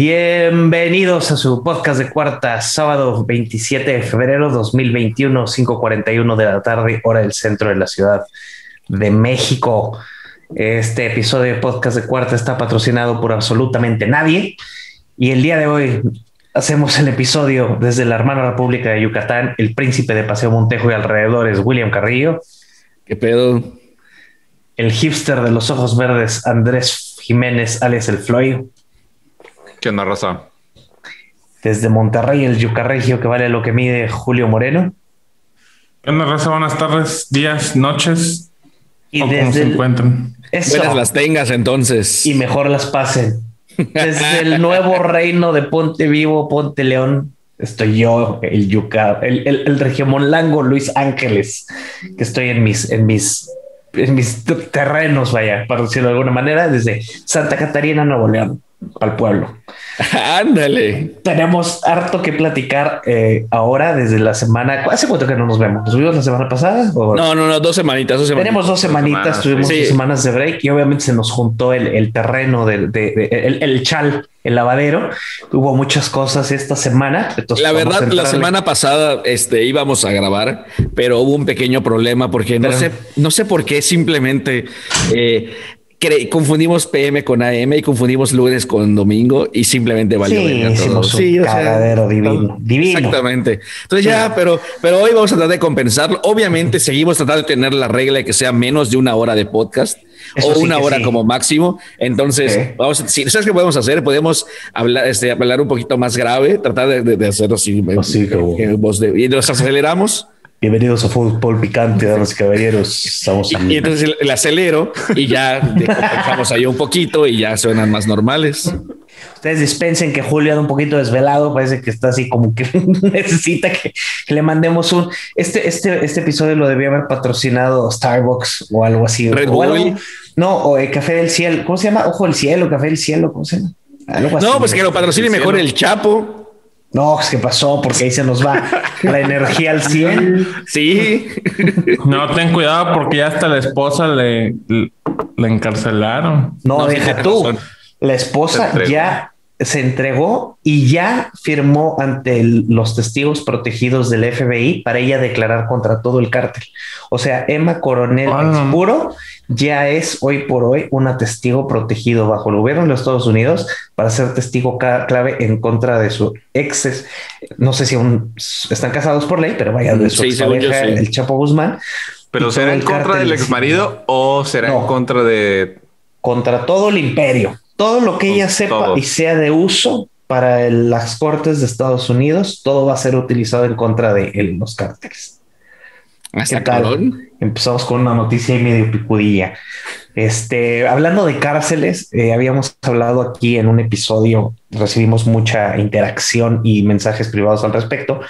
Bienvenidos a su podcast de cuarta, sábado 27 de febrero 2021, 5:41 de la tarde, hora del centro de la Ciudad de México. Este episodio de podcast de cuarta está patrocinado por absolutamente nadie y el día de hoy hacemos el episodio desde la hermana República de Yucatán, el príncipe de Paseo Montejo y alrededores, William Carrillo. ¿Qué pedo? El hipster de los ojos verdes, Andrés Jiménez, alias el Floyd. ¿Qué onda, raza? Desde Monterrey, el Yucarregio que vale lo que mide Julio Moreno. ¿Qué onda, raza? Buenas tardes, días, noches. Y o desde se el- encuentran. Eso. Buenas las tengas entonces. y mejor las pasen. Desde el nuevo reino de Ponte Vivo, Ponte León, estoy yo, el Yuca, el, el, el regiomonlango Luis Ángeles, que estoy en mis, en mis, en mis terrenos, vaya, para decirlo de alguna manera, desde Santa Catarina, Nuevo León, al pueblo. Ándale. Tenemos harto que platicar eh, ahora desde la semana. ¿Hace cuánto que no nos vemos? ¿Nos vimos la semana pasada? ¿O- No, no, no, dos semanitas, dos semanitas. Tenemos dos semanitas, semanas, tuvimos sí. dos semanas de break y obviamente se nos juntó el, el terreno del de, de- el, el chal, el lavadero. Hubo muchas cosas esta semana. entonces La verdad, la semana pasada este, íbamos a grabar, pero hubo un pequeño problema porque no Pero- sé, no sé por qué simplemente eh, confundimos PM con AM y confundimos lunes con domingo y simplemente valió Sí, un Sí, o sea, divino, divino. Exactamente. Entonces ya, pero, pero hoy vamos a tratar de compensarlo. Obviamente seguimos tratando de tener la regla de que sea menos de una hora de podcast Eso o sí una hora como máximo. Entonces, Sí. vamos, si sabes qué podemos hacer, podemos hablar, este, hablar un poquito más grave, tratar de, de, de hacerlo así, Así como- eh, voz de- y nos aceleramos. Bienvenidos a Fútbol Picante, damas y caballeros. Estamos Y, y entonces el, el acelero y ya compensamos ahí un poquito y ya suenan más normales. Ustedes dispensen que Julio anda un poquito desvelado, parece que está así como que necesita que, que le mandemos un... Este, este, este episodio lo debía haber patrocinado Starbucks o algo así. Red o algo- no, o el Café del Cielo. ¿Cómo se llama? Ojo del Cielo, Café del Cielo, ¿cómo se llama? Algo así. No, pues que lo patrocine mejor el Chapo. No, es que pasó porque ahí se nos va la energía al 100. Sí. No, ten cuidado porque ya hasta la esposa le, le, le encarcelaron. No, No, deja tú. razón. La esposa ya se entregó y ya firmó ante el- los testigos protegidos del FBI para ella declarar contra todo el cártel. O sea, Emma Coronel. Expuro ya es hoy por hoy una testigo protegido bajo el gobierno de los Estados Unidos para ser testigo clave en contra de su ex. No sé si aún están casados por ley, pero vaya de su Sí, sí. el Chapo Guzmán. ¿Pero será en contra del de ex marido o será No. en contra de. contra todo el imperio. Todo lo que ella sepa todo. y sea de uso para el- las cortes de Estados Unidos, todo va a ser utilizado en contra de los cárteles. Hasta ¿Qué tal? Empezamos con una noticia y medio picudilla. Este, hablando de cárceles, eh, habíamos hablado aquí en un episodio, recibimos mucha interacción y mensajes privados al respecto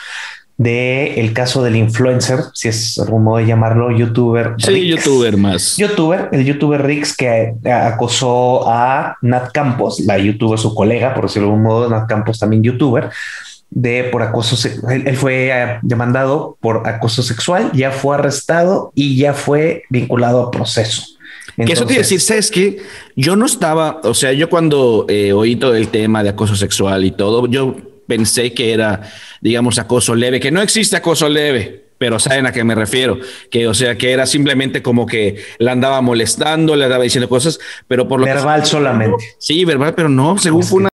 de el caso del influencer, si es algún modo de llamarlo, youtuber. Sí, youtuber más. youtuber, el youtuber Rix que acosó a Nat Campos, la youtuber, su colega, por decirlo de algún modo, Nat Campos también youtuber, de por acoso. se- Él, fue eh, demandado por acoso sexual, ya fue arrestado y ya fue vinculado a proceso. Que eso quiere Entonces, decir, ¿sabes qué? Yo no estaba, o sea, yo cuando eh, oí todo el tema de acoso sexual y todo, yo pensé que era, digamos, acoso leve, que no existe acoso leve, pero saben a qué me refiero, que o sea, que era simplemente como que la andaba molestando, le andaba diciendo cosas, pero por lo que... verbal solamente. Sí, verbal, pero no, según fue una...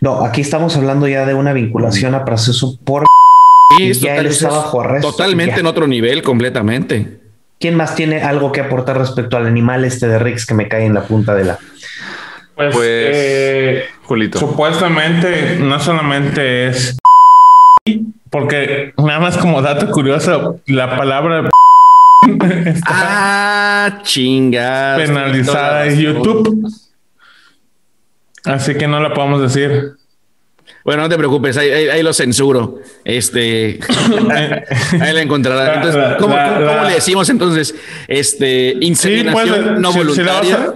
No, aquí estamos hablando ya de una vinculación a proceso por Sí, es ya él está bajo arresto, Totalmente en otro nivel, completamente. ¿Quién más tiene algo que aportar respecto al animal este de Rix que me cae en la punta de la Pues, Pues, eh, Julito. supuestamente no solamente es porque nada más como dato curioso, la palabra está Ah, chinga. penalizada en YouTube. Así que no la podemos decir. Bueno, no te preocupes, ahí, ahí- ahí lo censuro. Este, ahí la encontrará. Entonces, ¿cómo, la- cómo- cómo la- le decimos entonces? Este, Sí, inseminación pues, no si- voluntaria.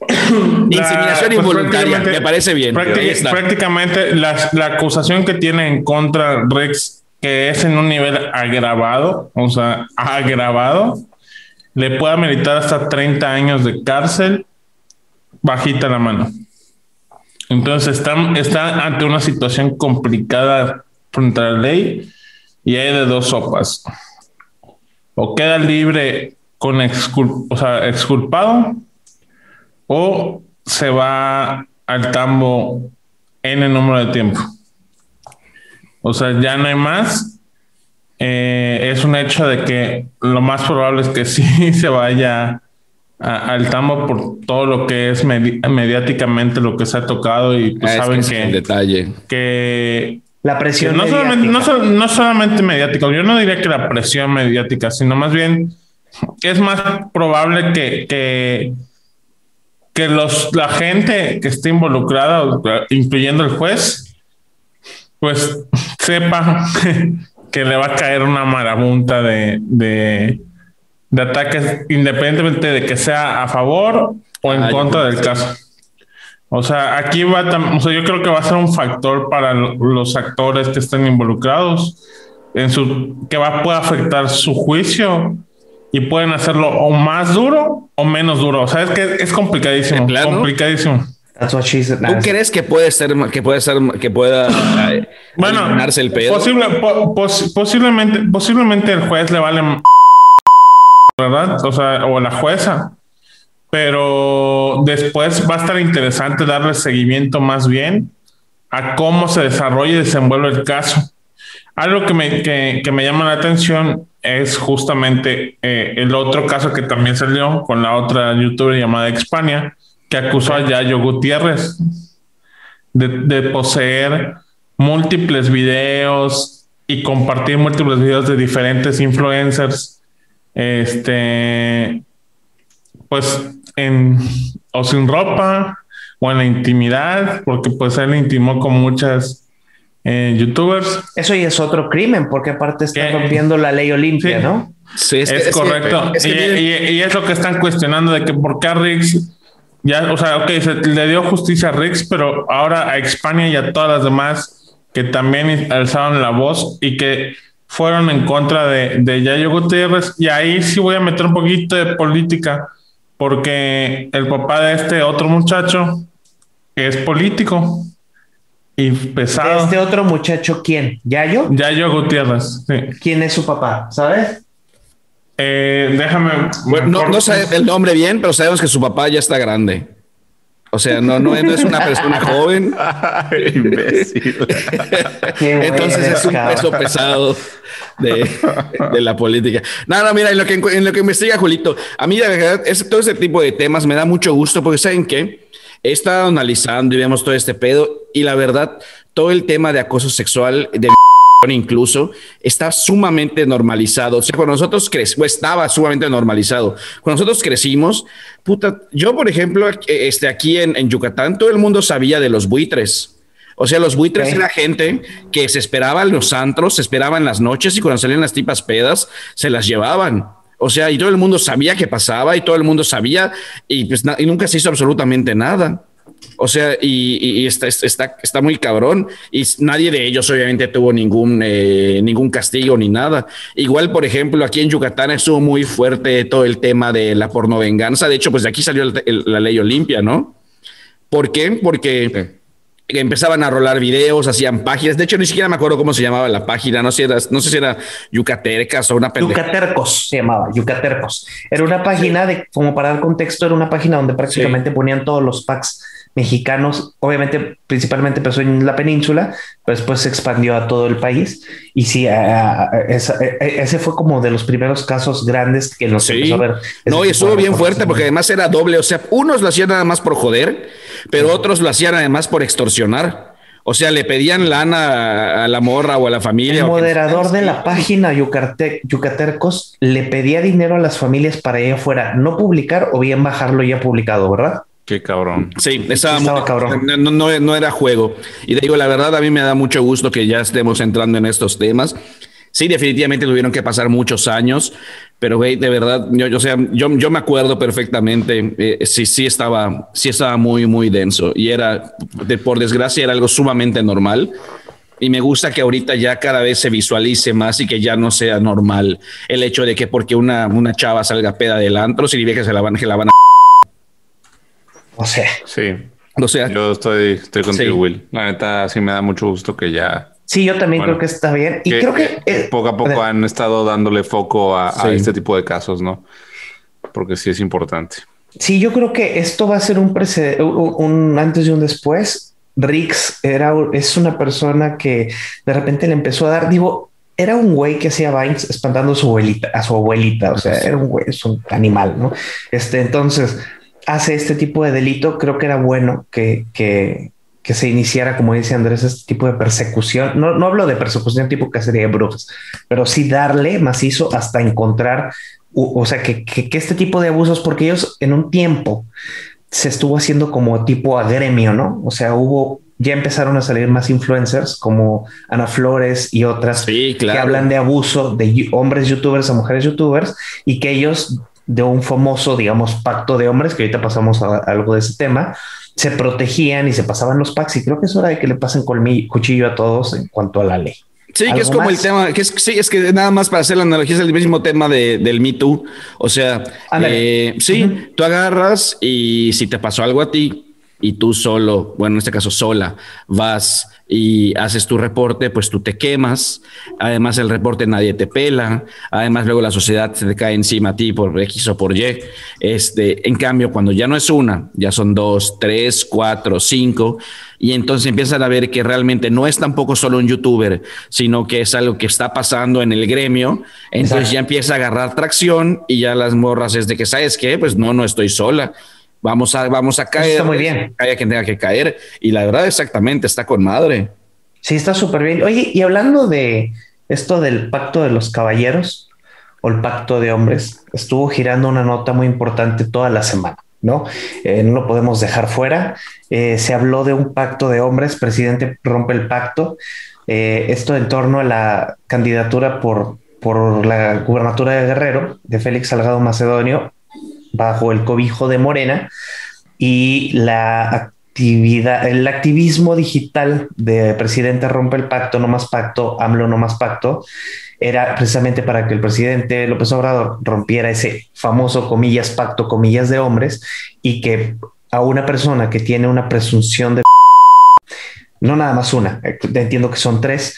Inseminación pues, involuntaria, me parece bien. prácticamente la, la acusación que tiene en contra Rex, que es en un nivel agravado, o sea, agravado, le puede ameritar hasta 30 años de cárcel, bajita la mano. Entonces está, está ante una situación complicada frente a la ley y hay de dos sopas. O queda libre con excul- o sea, exculpado o se va al tambo en el número de tiempo. O sea, ya no hay más. Eh, es un hecho de que lo más probable es que sí se vaya a- al tambo por todo lo que es medi- mediáticamente lo que se ha tocado y pues Ah, es saben es el que, detalle. que La que presión no solamente, no, mediática. sol- no solamente mediático, yo no diría que la presión mediática, sino más bien es más probable que, que, que los, la gente que esté involucrada, o- incluyendo el juez, pues sepa que le va a caer una marabunta de, de, de ataques, independientemente de que sea a favor o en Ah, contra del caso. O sea, aquí va, o sea, yo creo que va a ser un factor para lo- los actores que estén involucrados en su que va puede afectar su juicio y pueden hacerlo o más duro o menos duro. O sea, es que es complicadísimo, ¿De plano? complicadísimo. That's what she said. ¿Tú crees que puede ser que puede ser que pueda Bueno, eliminarse el pedo? posible- po- pos- posiblemente, posiblemente el juez le vale, ¿verdad? O sea, o la jueza. Pero después va a estar interesante darle seguimiento más bien a cómo se desarrolla y desenvuelve el caso. Algo que me, que, que me llama la atención es justamente eh, el otro caso que también salió con la otra youtuber llamada Expania, que acusó a Yayo Gutiérrez de, de poseer múltiples videos y compartir múltiples videos de diferentes influencers. Este, pues en o sin ropa o en la intimidad, porque pues él intimó con muchas eh, youtubers. Eso ya es otro crimen, porque aparte está ¿Qué? rompiendo la ley Olimpia, Sí. ¿no? Sí, Es, que- correcto. es que y, miren, y- y es lo que están cuestionando de que por qué a Rix ya, o sea, ok, se le dio justicia a Rix, pero ahora a España y a todas las demás que también alzaron la voz y que fueron en contra de, de Yayo Gutiérrez. Y ahí sí voy a meter un poquito de política, porque el papá de este otro muchacho es político y pesado. Este otro muchacho, ¿quién? ¿Yayo? Yayo Gutiérrez, sí. ¿Quién es su papá? ¿Sabes? Eh, déjame. bueno, no, sabe el nombre bien, pero sabemos que su papá ya está grande. O sea, no, no, no es una persona joven. Ay, imbécil. Entonces es un peso pesado de, de la política. No, no, mira, en lo, que, en lo que investiga Julito, a mí la verdad, es, todo este tipo de temas me da mucho gusto porque saben que he estado analizando y vemos todo este pedo y la verdad, todo el tema de acoso sexual, de incluso está sumamente normalizado. O sea, cuando nosotros crecimos, estaba sumamente normalizado. Cuando nosotros crecimos, puta, yo por ejemplo, este, aquí en, en Yucatán, todo el mundo sabía de los buitres. O sea, los buitres era gente que se esperaba en los antros, se esperaba en las noches y cuando salían las tipas pedas, se las llevaban. O sea, y todo el mundo sabía qué pasaba y todo el mundo sabía y, pues, y nunca se hizo absolutamente nada. O sea, y, está, está, está muy cabrón. Y nadie de ellos, obviamente, tuvo ningún, eh, ningún castigo ni nada. Igual, por ejemplo, aquí en Yucatán estuvo muy fuerte todo el tema de la pornovenganza. De hecho, pues de aquí salió la ley Olimpia, ¿no? ¿Por qué? Porque empezaban a rolar videos, hacían páginas. De hecho, ni siquiera me acuerdo cómo se llamaba la página. No sé, si era- no sé si era Yucatercas o una pendeja. Yucatercos se llamaba, Yucatercos. Era una página de, como para dar contexto, era una página donde prácticamente ponían todos los packs mexicanos, obviamente principalmente empezó en la península, pero después se expandió a todo el país y sí, a- a- esa- e- e- ese fue como de los primeros casos grandes que nos Sí. empezó a ver. No, y estuvo bien fuerte porque además era doble. O sea, unos lo hacían nada más por joder, pero otros lo hacían además por extorsionar. O sea, le pedían lana a la morra o a la familia. El moderador de la página Yucarte- Yucatercos le pedía dinero a las familias para allá afuera no publicar o bien bajarlo ya publicado, ¿verdad? Qué cabrón. Sí, estaba, Estaba muy- cabrón. No, no- no- era juego. Y te digo, la verdad, a mí me da mucho gusto que ya estemos entrando en estos temas. Sí, definitivamente tuvieron que pasar muchos años, pero güey, de verdad, yo, yo, sea, yo, yo me acuerdo perfectamente, eh, sí, sí estaba, sí estaba muy, muy denso y era, de- por desgracia, era algo sumamente normal. Y me gusta que ahorita ya cada vez se visualice más y que ya no sea normal el hecho de que porque una, una chava salga peda del antro, significa que se la van, que la van a O sea, Sí. O sea, Yo estoy, estoy contigo, Sí. Will. La neta, sí me da mucho gusto que ya. Sí, yo también Bueno, creo que está bien. Y creo que... eh, poco a poco han estado dándole foco a, a Sí. este tipo de casos, ¿no? Porque sí es importante. Sí, yo creo que esto va a ser un, precede- un, un antes y un después. Rix era, es una persona que de repente le empezó a dar, digo, era un güey que hacía Vines espantando a su abuelita, a su abuelita, o sea, era un güey, es un animal, ¿no? Este, entonces, hace este tipo de delito, creo que era bueno que, que, que se iniciara, como dice Andrés, este tipo de persecución. No, no hablo de persecución tipo cacería de brujas, pero sí darle macizo hasta encontrar o sea, que, que, que, este tipo de abusos, porque ellos en un tiempo se estuvo haciendo como tipo a gremio, ¿no? O sea, hubo, ya empezaron a salir más influencers como Ana Flores y otras sí, claro. que hablan de abuso de hombres youtubers a mujeres youtubers y que ellos de un famoso, digamos, pacto de hombres, que ahorita pasamos a, a algo de ese tema, se protegían y se pasaban los packs y creo que es hora de que le pasen colmillo, cuchillo a todos en cuanto a la ley. Sí, que es como más? el tema, que es, sí, es que nada más para hacer la analogía es el mismo tema de, del Me Too. O sea, eh, sí, uh -huh. tú agarras y si te pasó algo a ti y tú solo, bueno, en este caso sola, vas y haces tu reporte, pues tú te quemas. Además, el reporte nadie te pela. Además, luego la sociedad se te cae encima a ti por X o por Y. Este, en cambio, cuando ya no es una, ya son dos, tres, cuatro, cinco, y entonces empiezan a ver que realmente no es tampoco solo un youtuber, sino que es algo que está pasando en el gremio. Entonces Exacto. ya empieza a agarrar tracción y ya las morras es de que, ¿sabes qué? Pues no, no estoy sola. Vamos a, vamos a caer. Está muy bien. Haya quien tenga que caer. Y la verdad, exactamente, está con madre. Sí, está súper bien. Oye, y hablando de esto del pacto de los caballeros o el pacto de hombres, estuvo girando una nota muy importante toda la semana, ¿no? Eh, no lo podemos dejar fuera. Eh, se habló de un pacto de hombres, presidente rompe el pacto. Eh, esto en torno a la candidatura por, por la gubernatura de Guerrero de Félix Salgado Macedonio bajo el cobijo de Morena y la actividad, el activismo digital de presidente rompe el pacto, no más pacto, AMLO no más pacto, era precisamente para que el presidente López Obrador rompiera ese famoso comillas pacto, comillas de hombres y que a una persona que tiene una presunción de no nada más una, entiendo que son tres,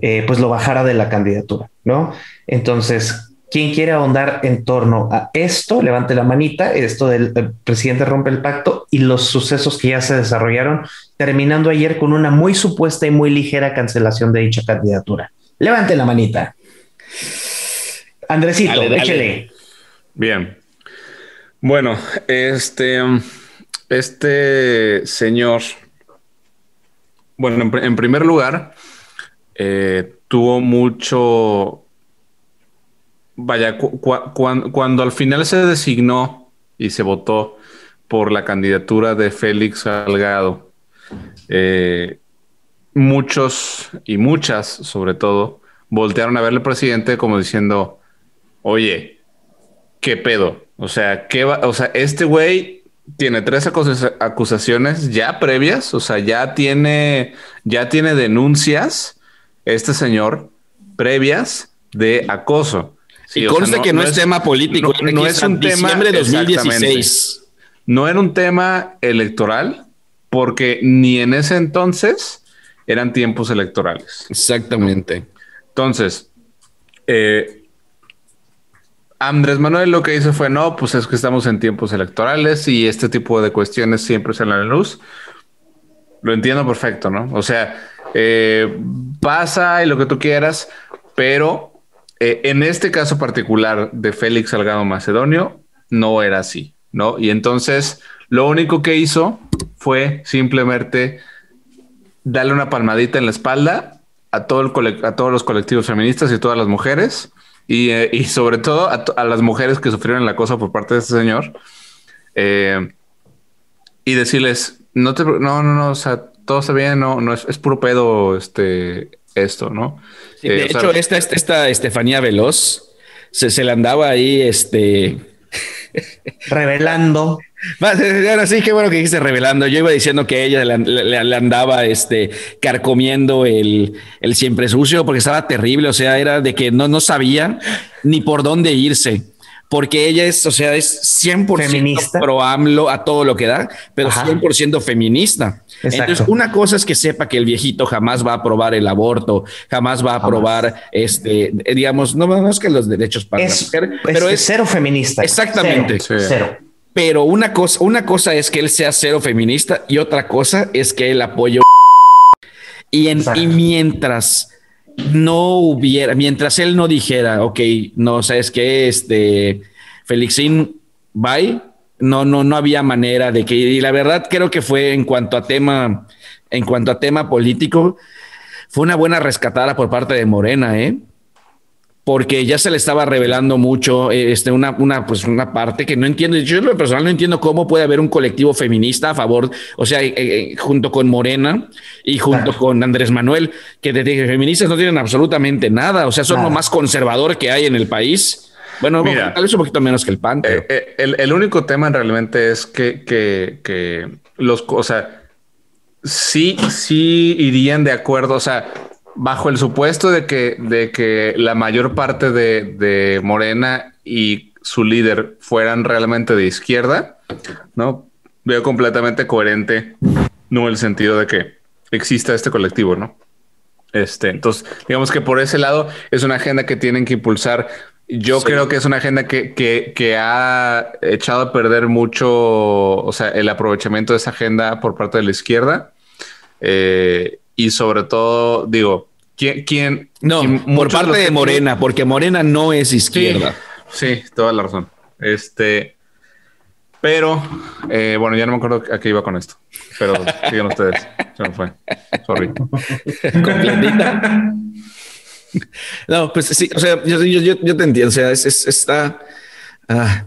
eh, pues lo bajara de la candidatura, ¿no? Entonces, quien quiere ahondar en torno a esto, levante la manita, esto del el presidente rompe el pacto y los sucesos que ya se desarrollaron, terminando ayer con una muy supuesta y muy ligera cancelación de dicha candidatura. Levante la manita. Andresito, dale, dale. échele. Bien. Bueno, este, este señor, bueno, en, en primer lugar, eh, tuvo mucho vaya, cu cu cuando al final se designó y se votó por la candidatura de Félix Salgado, eh, muchos y muchas, sobre todo, voltearon a verle al presidente como diciendo, oye, ¿qué pedo? O sea, ¿qué? O sea, este güey tiene tres acusaciones ya previas, o sea, ya tiene, ya tiene denuncias, este señor, previas de acoso. Sí, y conste no, que no, no es, es, tema político, no, no es un tema de 2016. No era un tema electoral, porque ni en ese entonces eran tiempos electorales. Exactamente. Entonces, eh, Andrés Manuel lo que hizo fue, no, pues es que estamos en tiempos electorales y este tipo de cuestiones siempre salen a la luz. Lo entiendo perfecto, ¿no? O sea, eh, pasa y lo que tú quieras, pero eh, en este caso particular de Félix Salgado Macedonio, no era así, ¿no? Y entonces lo único que hizo fue simplemente darle una palmadita en la espalda a, todo el a todos los colectivos feministas y todas las mujeres, y, eh, y sobre todo a, las mujeres que sufrieron el acoso por parte de este señor, eh, y decirles, no, no, no, no, o sea, todo está bien, no, no es, es puro pedo este, esto, ¿no? Sí, de eh, hecho, o sea, esta, esta, esta, Estefanía Veloz se, se le andaba ahí, este... revelando. Ahora sí, qué bueno que dijiste revelando. Yo iba diciendo que ella le, le, le andaba este, carcomiendo el, el, siempre sucio porque estaba terrible. O sea, era de que no, no sabía ni por dónde irse. Porque ella es, o sea, es 100% Feminista. pro AMLO a todo lo que da, pero Ajá. 100% feminista. Exacto. Entonces, una cosa es que sepa que el viejito jamás va a aprobar el aborto, jamás va a aprobar, este, eh, digamos, no más que los derechos para Es, la mujer, es pero es cero feminista. Exactamente. Cero. Sí. cero. Pero una cosa, una cosa es que él sea cero feminista y otra cosa es que él apoye. Y, en, y mientras no hubiera, mientras él no dijera, ok, no sabes qué, este Felixín, bye, no, no, no había manera de que, y la verdad creo que fue en cuanto a tema, en cuanto a tema político, fue una buena rescatada por parte de Morena, ¿eh? Porque ya se le estaba revelando mucho eh, este, una, una, pues una parte que no entiendo. Yo en lo personal no entiendo cómo puede haber un colectivo feminista a favor, o sea, eh, eh, junto con Morena y junto Claro. con Andrés Manuel, que de, de feministas no tienen absolutamente nada, o sea, son Nada. lo más conservador que hay en el país. Bueno, Mira. tal vez un poquito menos que el PAN, pero Eh, eh, el, el único tema realmente es que, que, que los, o sea, sí, sí irían de acuerdo, o sea, bajo el supuesto de que, de que la mayor parte de, de Morena y su líder fueran realmente de izquierda, ¿no? Veo completamente coherente, no el sentido de que exista este colectivo, ¿no? Este, entonces, digamos que por ese lado es una agenda que tienen que impulsar. Yo Sí. creo que es una agenda que, que, que ha echado a perder mucho, o sea, el aprovechamiento de esa agenda por parte de la izquierda. Eh, y sobre todo, digo, ¿quién? quién no, por parte de Morena, porque Morena no es izquierda. sí, toda la razón. Este, pero, eh, bueno, ya no me acuerdo a qué iba con esto, pero sigan ustedes. Se me fue. Sorry. No, pues sí, o sea, yo, yo, yo- yo te entiendo, o sea, es, es- está... ah,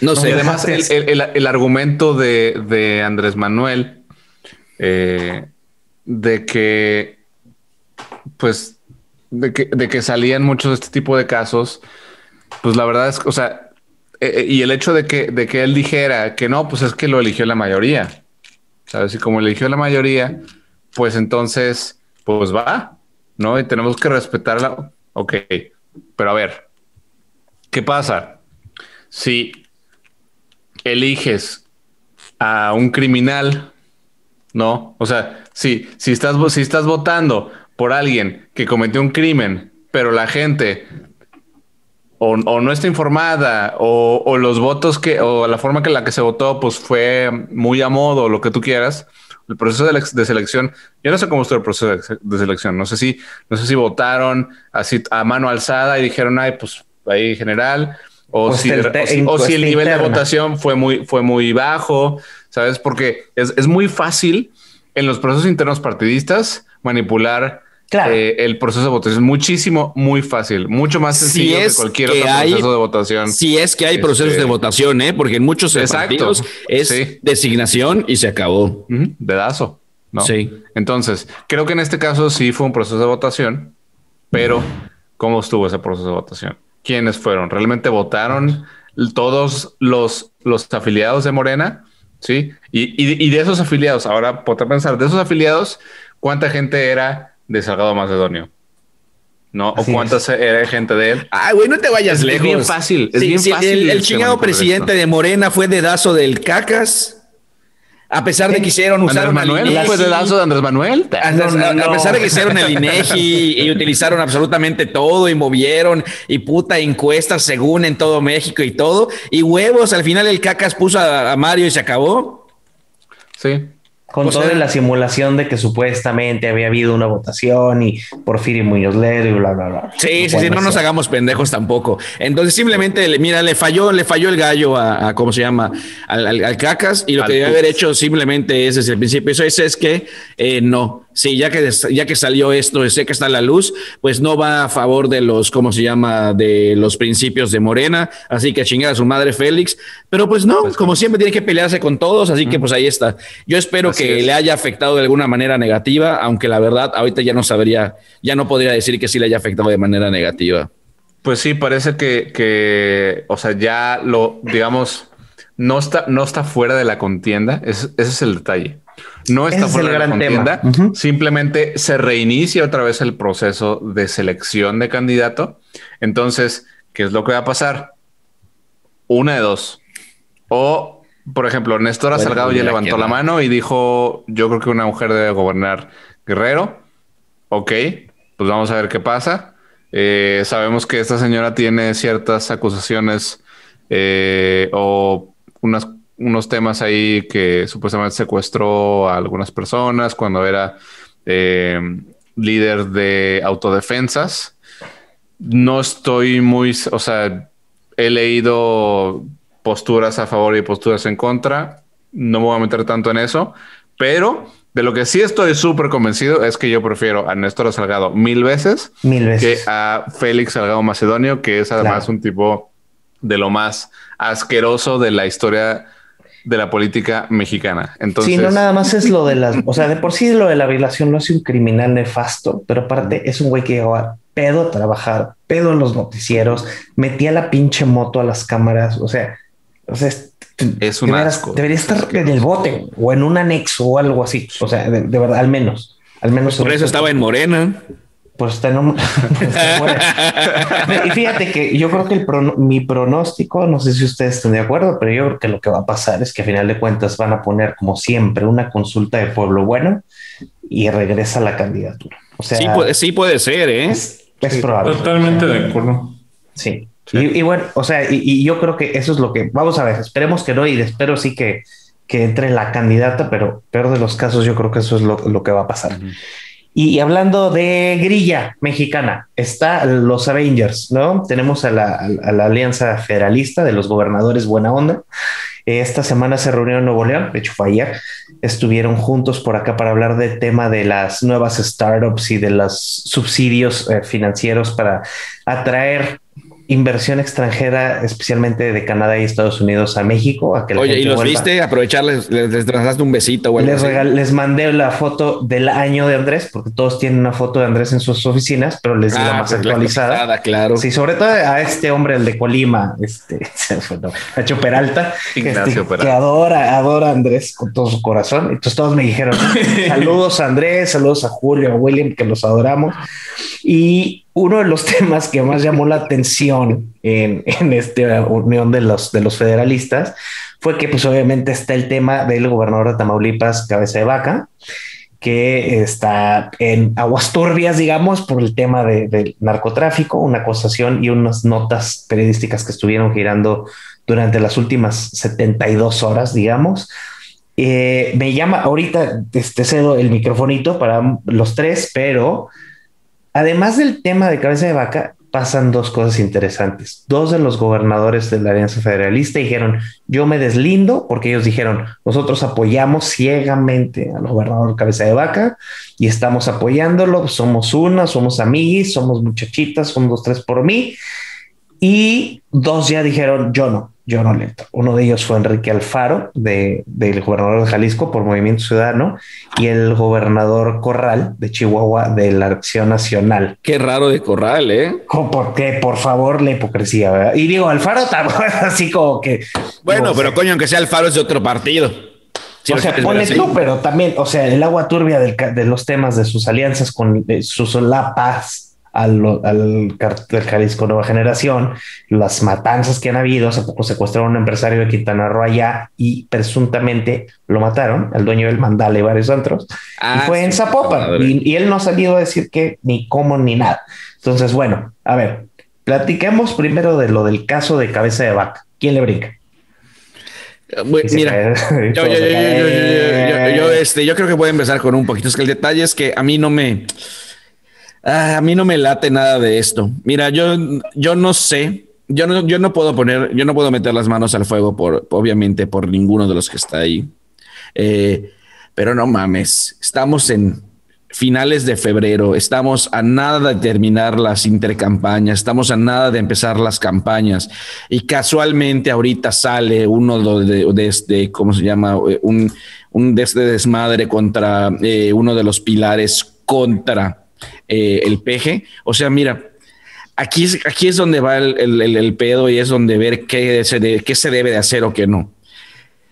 no sé, además, el, el- el- el argumento de, de Andrés Manuel eh, de que, pues, de que, de que salían muchos de este tipo de casos, pues la verdad es o sea, eh, eh, y el hecho de que, de que él dijera que no, pues es que lo eligió la mayoría, ¿sabes? Y como eligió la mayoría, pues entonces, pues va, ¿no? Y tenemos que respetarla. Ok, pero a ver, ¿qué pasa? Si eliges a un criminal, ¿no? O sea, si, si, estás, si estás votando por alguien que cometió un crimen, pero la gente o, o no está informada, o, o los votos que, o la forma que la que se votó, pues fue muy a modo, o lo que tú quieras. El proceso de, selección, yo no sé cómo estuvo el proceso de, selección. No sé si, no sé si votaron así a mano alzada y dijeron, ay, pues ahí general, o, Pues si, el o si- o si el nivel de votación fue muy, fue muy bajo, ¿sabes? Porque es, es muy fácil en los procesos internos partidistas manipular Claro. eh, el proceso de votación. Muchísimo, muy fácil, mucho más Si sencillo es que cualquier que otro hay- proceso de votación. Si es que hay procesos Este- de votación, ¿eh? porque en muchos Exacto. partidos es Sí. designación y se acabó. Dedazo. ¿no? Sí. Entonces, creo que en este caso sí fue un proceso de votación, pero ¿cómo estuvo ese proceso de votación? ¿Quiénes fueron? ¿Realmente votaron todos los, los afiliados de Morena? Sí. Y, y- y de esos afiliados, ahora a pensar, de esos afiliados, ¿cuánta gente era de Salgado Macedonio? ¿No? ¿O Así cuánta es. se- era gente de él? Ay, güey, no te vayas Es- es lejos. bien fácil, es bien sí, fácil, El, el este, chingado presidente de Morena fue dedazo del cacas. A pesar de que hicieron usar ¿Andrés Manuel? ¿Fue dedazo de Andrés Manuel? A, No, no, a- a no. pesar de que hicieron el INEGI y utilizaron absolutamente todo y movieron y puta encuestas según en todo México y todo. Y huevos, al final el cacas puso a, a Mario y se acabó. Sí. Con O toda sea- la simulación de que supuestamente había habido una votación y Porfirio Muñoz Ledo y bla, bla, bla. Sí, sí, sí, puede no nos hagamos pendejos tampoco. Entonces simplemente, le- mira, le falló, le falló el gallo a, a- ¿cómo se llama? Al, al- al cacas y lo Al que debe haber hecho simplemente es desde el principio. Eso es, es que eh, no. Sí, ya que, ya que salió esto, sé que está a la luz, pues no va a favor de los, ¿cómo se llama? De los principios de Morena. Así que a chingar a su madre Félix. Pero pues no, como siempre tiene que pelearse con todos. Así que pues ahí está. Yo espero Así que es. le haya afectado de alguna manera negativa, aunque la verdad ahorita ya no sabría, ya no podría decir que sí le haya afectado de manera negativa. Pues sí, parece que, que, o sea, ya lo, digamos, no está, no está fuera de la contienda. Ese, ese es el detalle. No está Ese es fuera el de la gran contienda. tema. Simplemente se reinicia otra vez el proceso de selección de candidato. Entonces, ¿qué es lo que va a pasar? una de dos. O, por ejemplo, Néstor Bueno, Salgado ya levantó la mano y dijo, yo creo que una mujer debe gobernar Guerrero. Ok, pues vamos a ver qué pasa. Eh, sabemos que esta señora tiene ciertas acusaciones eh, o unas- unos temas ahí que supuestamente secuestró a algunas personas cuando era eh, líder de autodefensas. No estoy muy, o sea, he leído posturas a favor y posturas en contra. No me voy a meter tanto en eso, pero de lo que sí estoy súper convencido es que yo prefiero a Néstor Salgado mil veces Mil que a Félix Salgado Macedonio, que es además Claro. un tipo de lo más asqueroso de la historia de la política mexicana. Entonces, sí, no nada más es lo de las, o sea, de por sí lo de la violación lo hace un criminal nefasto, pero aparte es un güey que llegaba pedo a trabajar, pedo en los noticieros, metía la pinche moto a las cámaras, o sea, o sea, es, Es un asco. Debería estar en el bote o en un anexo o algo así, o sea, de, de verdad, al menos, al menos. Por eso estaba en Morena. Pues está en un- está fuera. y fíjate que yo creo que el prono- mi pronóstico, no sé si ustedes están de acuerdo, pero yo creo que lo que va a pasar es que a final de cuentas van a poner como siempre una consulta de pueblo bueno y regresa la candidatura. O sea, Sí, puede, sí puede ser, ¿eh? es, es probable. Totalmente de acuerdo. Sí. Y, y bueno, o sea, y, y yo creo que eso es lo que vamos a ver. Esperemos que no y espero sí que, que entre la candidata, pero peor de los casos, yo creo que eso es lo, lo que va a pasar. Y hablando de grilla mexicana, está los Avengers, ¿no? Tenemos a la, Alianza Federalista de los Gobernadores Buena Onda. Esta semana se reunió en Nuevo León, de hecho fue ayer. Estuvieron juntos por acá para hablar del tema de las nuevas startups y de los subsidios eh, financieros para atraer inversión extranjera, especialmente de Canadá y Estados Unidos a México. A que la Oye, gente ¿y los vuelva. viste? Aprovecharles, les, les trasladaste un besito o algo Les, regal- les mandé la foto del año de Andrés, porque todos tienen una foto de Andrés en sus oficinas, pero les la Ah, más pues la actualizada. actualizada, claro. Sí, sobre todo a este hombre, el de Colima, este, se me fue, no, Nacho Peralta, que, Ignacio este, Peralta. que adora, adora a Andrés con todo su corazón. Entonces todos me dijeron, saludos a Andrés, saludos a Julio, a William, que los adoramos. Y uno de los temas que más llamó la atención en, en esta unión de los, de los federalistas fue que pues obviamente está el tema del gobernador de Tamaulipas, Cabeza de Vaca, que está en aguas turbias, digamos, por el tema de- del narcotráfico, una acusación y unas notas periodísticas que estuvieron girando durante las últimas 72 horas, digamos. Eh, me llama ahorita, este, cedo el microfonito para los tres, pero además del tema de cabeza de vaca, pasan dos cosas interesantes. Dos de los gobernadores de la Alianza Federalista dijeron, yo me deslindo, porque ellos dijeron, nosotros apoyamos ciegamente al gobernador cabeza de vaca y estamos apoyándolo, somos una, somos amiguis, somos muchachitas, son dos, tres por mí. Y dos ya dijeron, yo no, yo no le entro. Uno de ellos fue Enrique Alfaro, de, del gobernador de Jalisco por Movimiento Ciudadano, y el gobernador Corral de Chihuahua de la Acción Nacional. Qué raro de corral, ¿eh? Porque, por favor, la hipocresía, ¿verdad? Y digo, Alfaro tampoco es así como que... Bueno, digo, pero coño, aunque sea el faro es de otro partido. Si o sea, así. tú, pero también, o sea, el agua turbia del de los temas de sus alianzas con sus solapas al, al cartel Jalisco Nueva Generación, las matanzas que han habido, hace poco secuestraron a un empresario de Quintana Roo allá y presuntamente lo mataron, al dueño del mandale y varios otros, ah, y fue en Zapopan, y, él no ha salido a decir que ni cómo ni nada. Entonces, bueno, a ver, platiquemos primero de lo del caso de cabeza de vaca. ¿Quién le brinca? Yo, este, yo creo que voy a empezar con un poquito. Es que el detalle es que a mí no me, ah, a mí no me late nada de esto. Mira, yo, yo no sé. Yo no, yo no puedo poner, yo no puedo meter las manos al fuego por, obviamente, por ninguno de los que está ahí. Eh, pero no mames, estamos en finales de febrero, estamos a nada de terminar las intercampañas, estamos a nada de empezar las campañas y casualmente ahorita sale uno de, de este, ¿cómo se llama? Eh, Un, un de este desmadre contra eh, uno de los pilares contra eh, el peje. O sea, mira, aquí es, aquí es donde va el, el- el- el pedo y es donde ver qué se, de- qué se debe de hacer o qué no.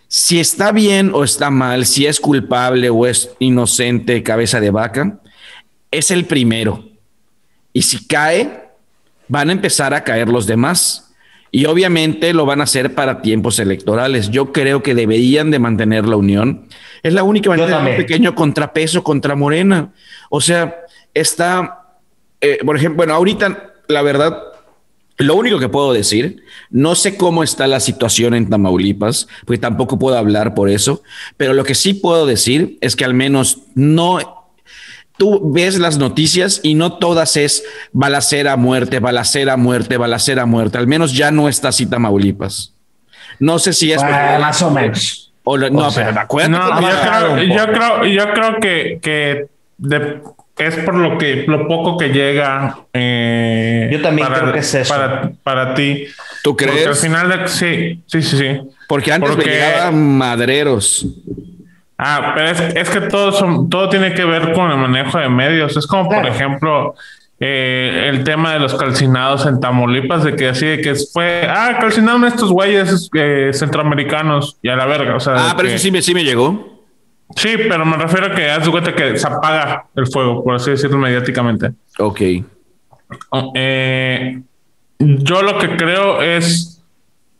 Si está bien o está mal, si es culpable o es inocente, cabeza de vaca, es el primero. Y si cae, van a empezar a caer los demás. Y obviamente lo van a hacer para tiempos electorales. Yo creo que deberían de mantener la unión. Es la única manera de un pequeño contrapeso contra Morena. O sea, está, eh, por ejemplo, bueno, ahorita la verdad, lo único que puedo decir, no sé cómo está la situación en Tamaulipas, porque tampoco puedo hablar por eso, pero lo que sí puedo decir es que al menos no tú ves las noticias y no todas es balacera, muerte, balacera, muerte, balacera, muerte. Al menos ya no está así Tamaulipas. No sé si es más o menos. no, pero me acuerdo. No, yo, creo, yo, creo, yo creo que, que de, es por lo que lo poco que llega. Eh, Yo también creo que es eso. Para, para ti. ¿Tú crees? Porque al final, sí, sí, sí, sí. Porque antes Porque, llegaban madreros. Ah, pero es, es, que todo, son, todo tiene que ver con el manejo de medios. Es como, por ejemplo, eh, el tema de los calcinados en Tamaulipas, de que así de que fue, ah, calcinaron estos güeyes eh, centroamericanos y a la verga. O sea, ah, pero eso sí me, sí me llegó. Sí, pero me refiero a que haz cuenta que se apaga el fuego, por así decirlo mediáticamente. Ok. Oh, eh, yo lo que creo es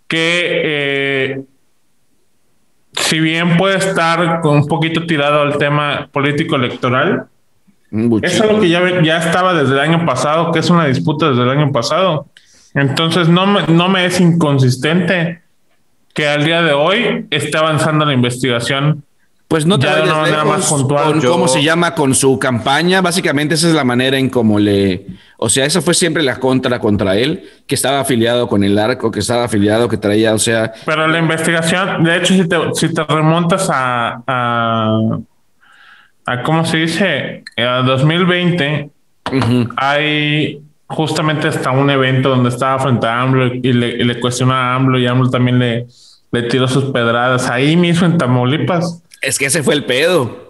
que eh, si bien puede estar un poquito tirado al tema político electoral, eso es lo que ya, ya estaba desde el año pasado, que es una disputa desde el año pasado. Entonces no me, no me es inconsistente que al día de hoy esté avanzando la investigación pues no te vayas más puntual, con cómo se llama con su campaña. Básicamente esa es la manera en cómo le... O sea, esa fue siempre la contra contra él, que estaba afiliado con el arco, que estaba afiliado, que traía, o sea... Pero la investigación, de hecho, si te, si te remontas a, a, a, ¿cómo se dice? A 2020, hay justamente hasta un evento donde estaba frente a AMLO y le, y le cuestionó a AMLO y AMLO también le, le tiró sus pedradas ahí mismo en Tamaulipas. Es que ese fue el pedo.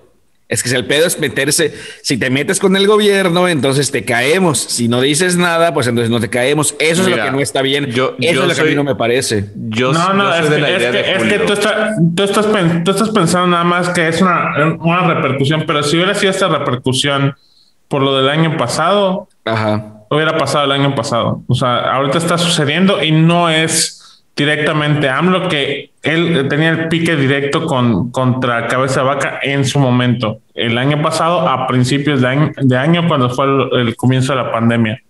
Es que si el pedo es meterse, si te metes con el gobierno, entonces te caemos. Si no dices nada, pues entonces no te caemos. Eso es lo que no está bien. Yo, Eso es lo que a mí no me parece. Yo, no, no, es, que, tú, estás, pensando nada más que es una, una, repercusión, pero si hubiera sido esta repercusión por lo del año pasado, hubiera pasado el año pasado. O sea, ahorita está sucediendo y no es directamente a AMLO, que él tenía el pique directo con, contra Cabeza de Vaca en su momento, el año pasado, a principios de año, de año cuando fue el, comienzo de la pandemia.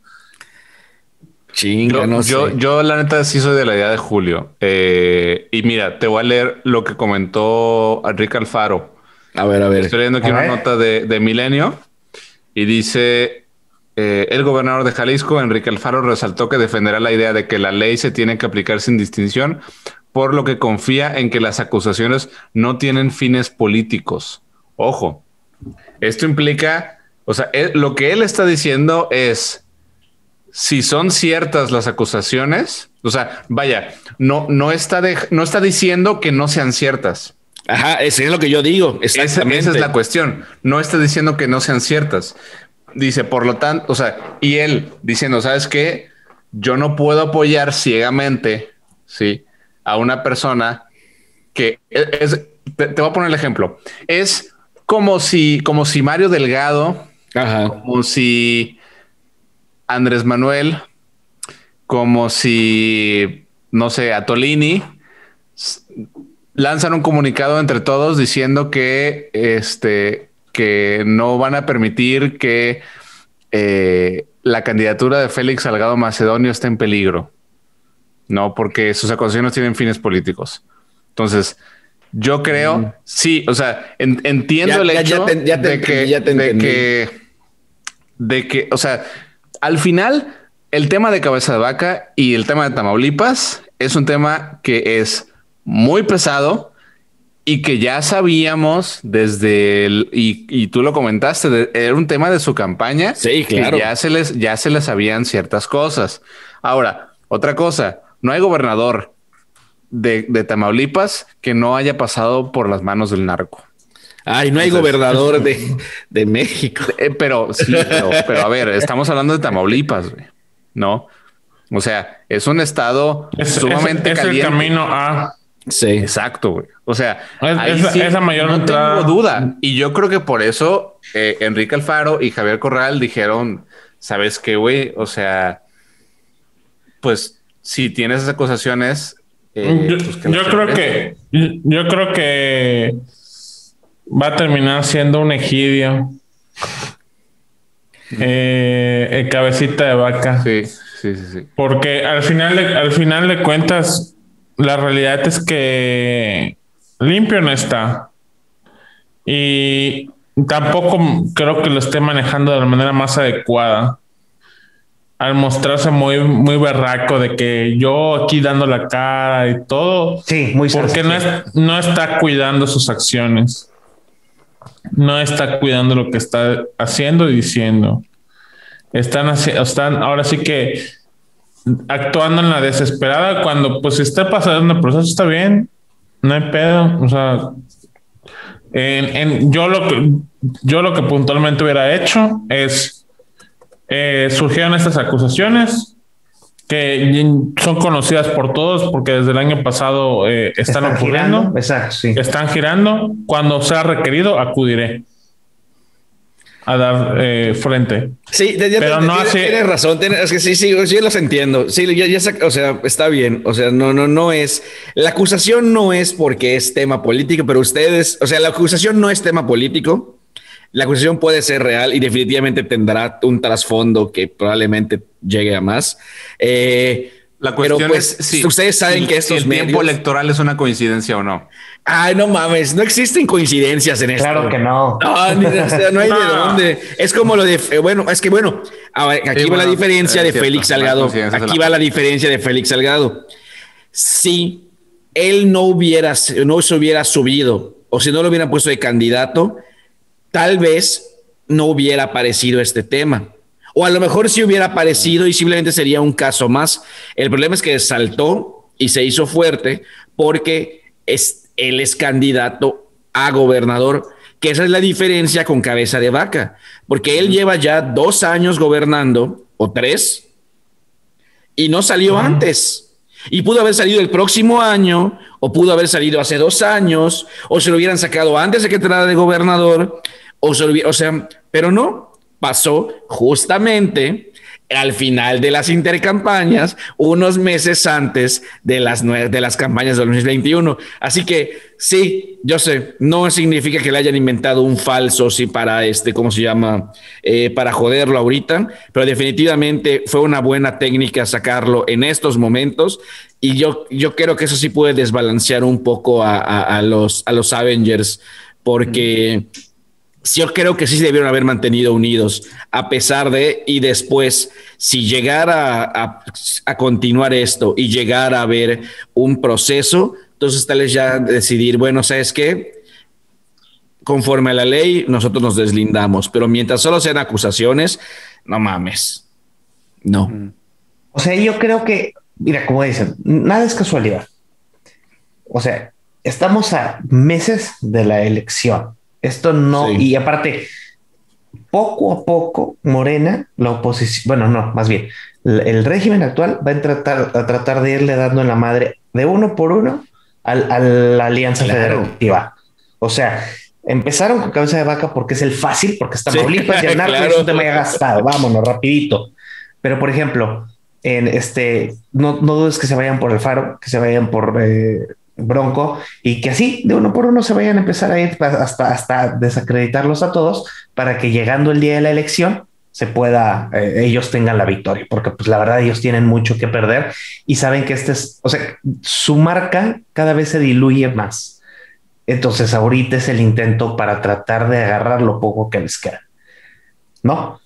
Chinga, yo, no yo, yo, la neta sí soy de la idea de Julio. Eh, y mira, te voy a leer lo que comentó Enrique Alfaro. A ver, a ver. Estoy leyendo aquí una nota de, de Milenio y dice eh, el gobernador de Jalisco, Enrique Alfaro, resaltó que defenderá la idea de que la ley se tiene que aplicar sin distinción, por lo que confía en que las acusaciones no tienen fines políticos. Ojo, esto implica, o sea, lo que él está diciendo es, si son ciertas las acusaciones, o sea, vaya, no, no, está, no está diciendo que no sean ciertas. Ajá, eso es lo que yo digo. Exactamente. esa es la cuestión. No está diciendo que no sean ciertas dice, por lo tanto, o sea, y él diciendo, ¿sabes qué? Yo no puedo apoyar ciegamente, ¿sí? A una persona que es, te, voy a poner el ejemplo, es como si, como si Mario Delgado, como si Andrés Manuel, como si, no sé, Atolini, lanzan un comunicado entre todos diciendo que este que no van a permitir que eh, la candidatura de Félix Salgado Macedonio esté en peligro. No, porque sus acusaciones tienen fines políticos. Entonces, yo creo, mm. sí, o sea, entiendo el hecho de, que, de, que, de que, o sea, al final, el tema de cabeza de vaca y el tema de Tamaulipas es un tema que es muy pesado, y que ya sabíamos desde el, y, tú lo comentaste, era un tema de su campaña. Sí, claro. ya se les, ya se les sabían ciertas cosas. Ahora, otra cosa, no hay gobernador de, Tamaulipas que no haya pasado por las manos del narco. Ay, no hay gobernador de, México. Eh, pero sí, pero, a ver, estamos hablando de Tamaulipas, ¿no? O sea, es un estado sumamente es, el camino a Sí. Exacto, güey. O sea, esa mayor no tengo duda. Y yo creo que por eso eh, Enrique Alfaro y Javier Corral dijeron, ¿sabes qué, güey? O sea, pues si tienes esas acusaciones, eh, yo, pues yo creo que yo creo que va a terminar siendo un egidio. Eh, el cabecita de vaca. Sí, sí, sí, sí. Porque al final, de, al final de cuentas, la realidad es que limpio no está. Y tampoco creo que lo esté manejando de la manera más adecuada. Al mostrarse muy, muy berraco de que yo aquí dando la cara y todo. Sí, muy Porque no, es- no está cuidando sus acciones. No está cuidando lo que está haciendo y diciendo. Están, están ahora sí que actuando en la desesperada cuando pues si está pasando el proceso está bien. No hay pedo. O sea, en, en- yo lo que yo lo que puntualmente hubiera hecho es eh, surgieron estas acusaciones que son conocidas por todos porque desde el año pasado eh, están, Están ocurriendo, girando. Exacto, sí. están girando. Cuando sea requerido, acudiré a dar eh, frente. Sí, Pero no tienes, hace- tienes razón. tienes- es que sí, sí, sí, los entiendo. Sí, ya, ya sé, o sea, está bien. O sea, no, no, no es. La acusación no es porque es tema político, pero ustedes, o sea, la acusación no es tema político. La acusación puede ser real y definitivamente tendrá un trasfondo que probablemente llegue a más. Eh, La pero cuestión pues, es si ustedes saben si- que si estos el tiempo electoral es una coincidencia o no. Ay, no mames, no existen coincidencias en esto. Claro que no. No, ni- o sea, no hay de dónde. Es como lo de, eh, bueno, es que bueno, a ver, aquí Sí, va la diferencia es de cierto, Félix Salgado. Aquí la va la diferencia de Félix Salgado. Si él no hubiera, no se hubiera subido o si no lo hubieran puesto de candidato, tal vez no hubiera aparecido este tema. O a lo mejor sí hubiera aparecido y simplemente sería un caso más. El problema es que saltó y se hizo fuerte porque es, él es candidato a gobernador, que esa es la diferencia con cabeza de vaca, porque él lleva ya dos años gobernando, o tres, y no salió antes. Y pudo haber salido el próximo año, o pudo haber salido hace dos años, o se lo hubieran sacado antes de que entrara de gobernador, o, se lo hubiera- o sea, pero no, pasó justamente al final de las intercampañas, unos meses antes de las, de las campañas de 2021. Así que sí, yo sé, no significa que le hayan inventado un falso, sí, para este, ¿cómo se llama? Eh, para joderlo ahorita, pero definitivamente fue una buena técnica sacarlo en estos momentos. Y yo, yo creo que eso sí puede desbalancear un poco a, a- los, a los Avengers, porque yo creo que sí se debieron haber mantenido unidos a pesar de y después si llegara a, continuar esto y llegar a haber un proceso, entonces tal vez ya decidir, bueno, ¿sabes qué? Conforme a la ley, nosotros nos deslindamos, pero mientras solo sean acusaciones, no mames. No. O sea, yo creo que, mira, como dicen, nada es casualidad. O sea, estamos a meses de la elección. Esto no, Sí. y aparte, poco a poco, Morena, la oposición, bueno, no, más bien, el, régimen actual va a tratar, a tratar de irle dando en la madre de uno por uno al- a la alianza Claro. federativa. O sea, empezaron con cabeza de vaca porque es el fácil, porque está Sí, Tamaulipas y el narco claro. es un tema ya gastado. Vámonos, rapidito. Pero, por ejemplo, en este, no, no dudes que se vayan por el faro, que se vayan por eh, Bronco y que así de uno por uno se vayan a empezar a ir hasta, hasta desacreditarlos a todos para que llegando el día de la elección se pueda, eh, ellos tengan la victoria, porque pues la verdad ellos tienen mucho que perder y saben que este es, o sea, su marca cada vez se diluye más. Entonces ahorita es el intento para tratar de agarrar lo poco que les queda. ¿No?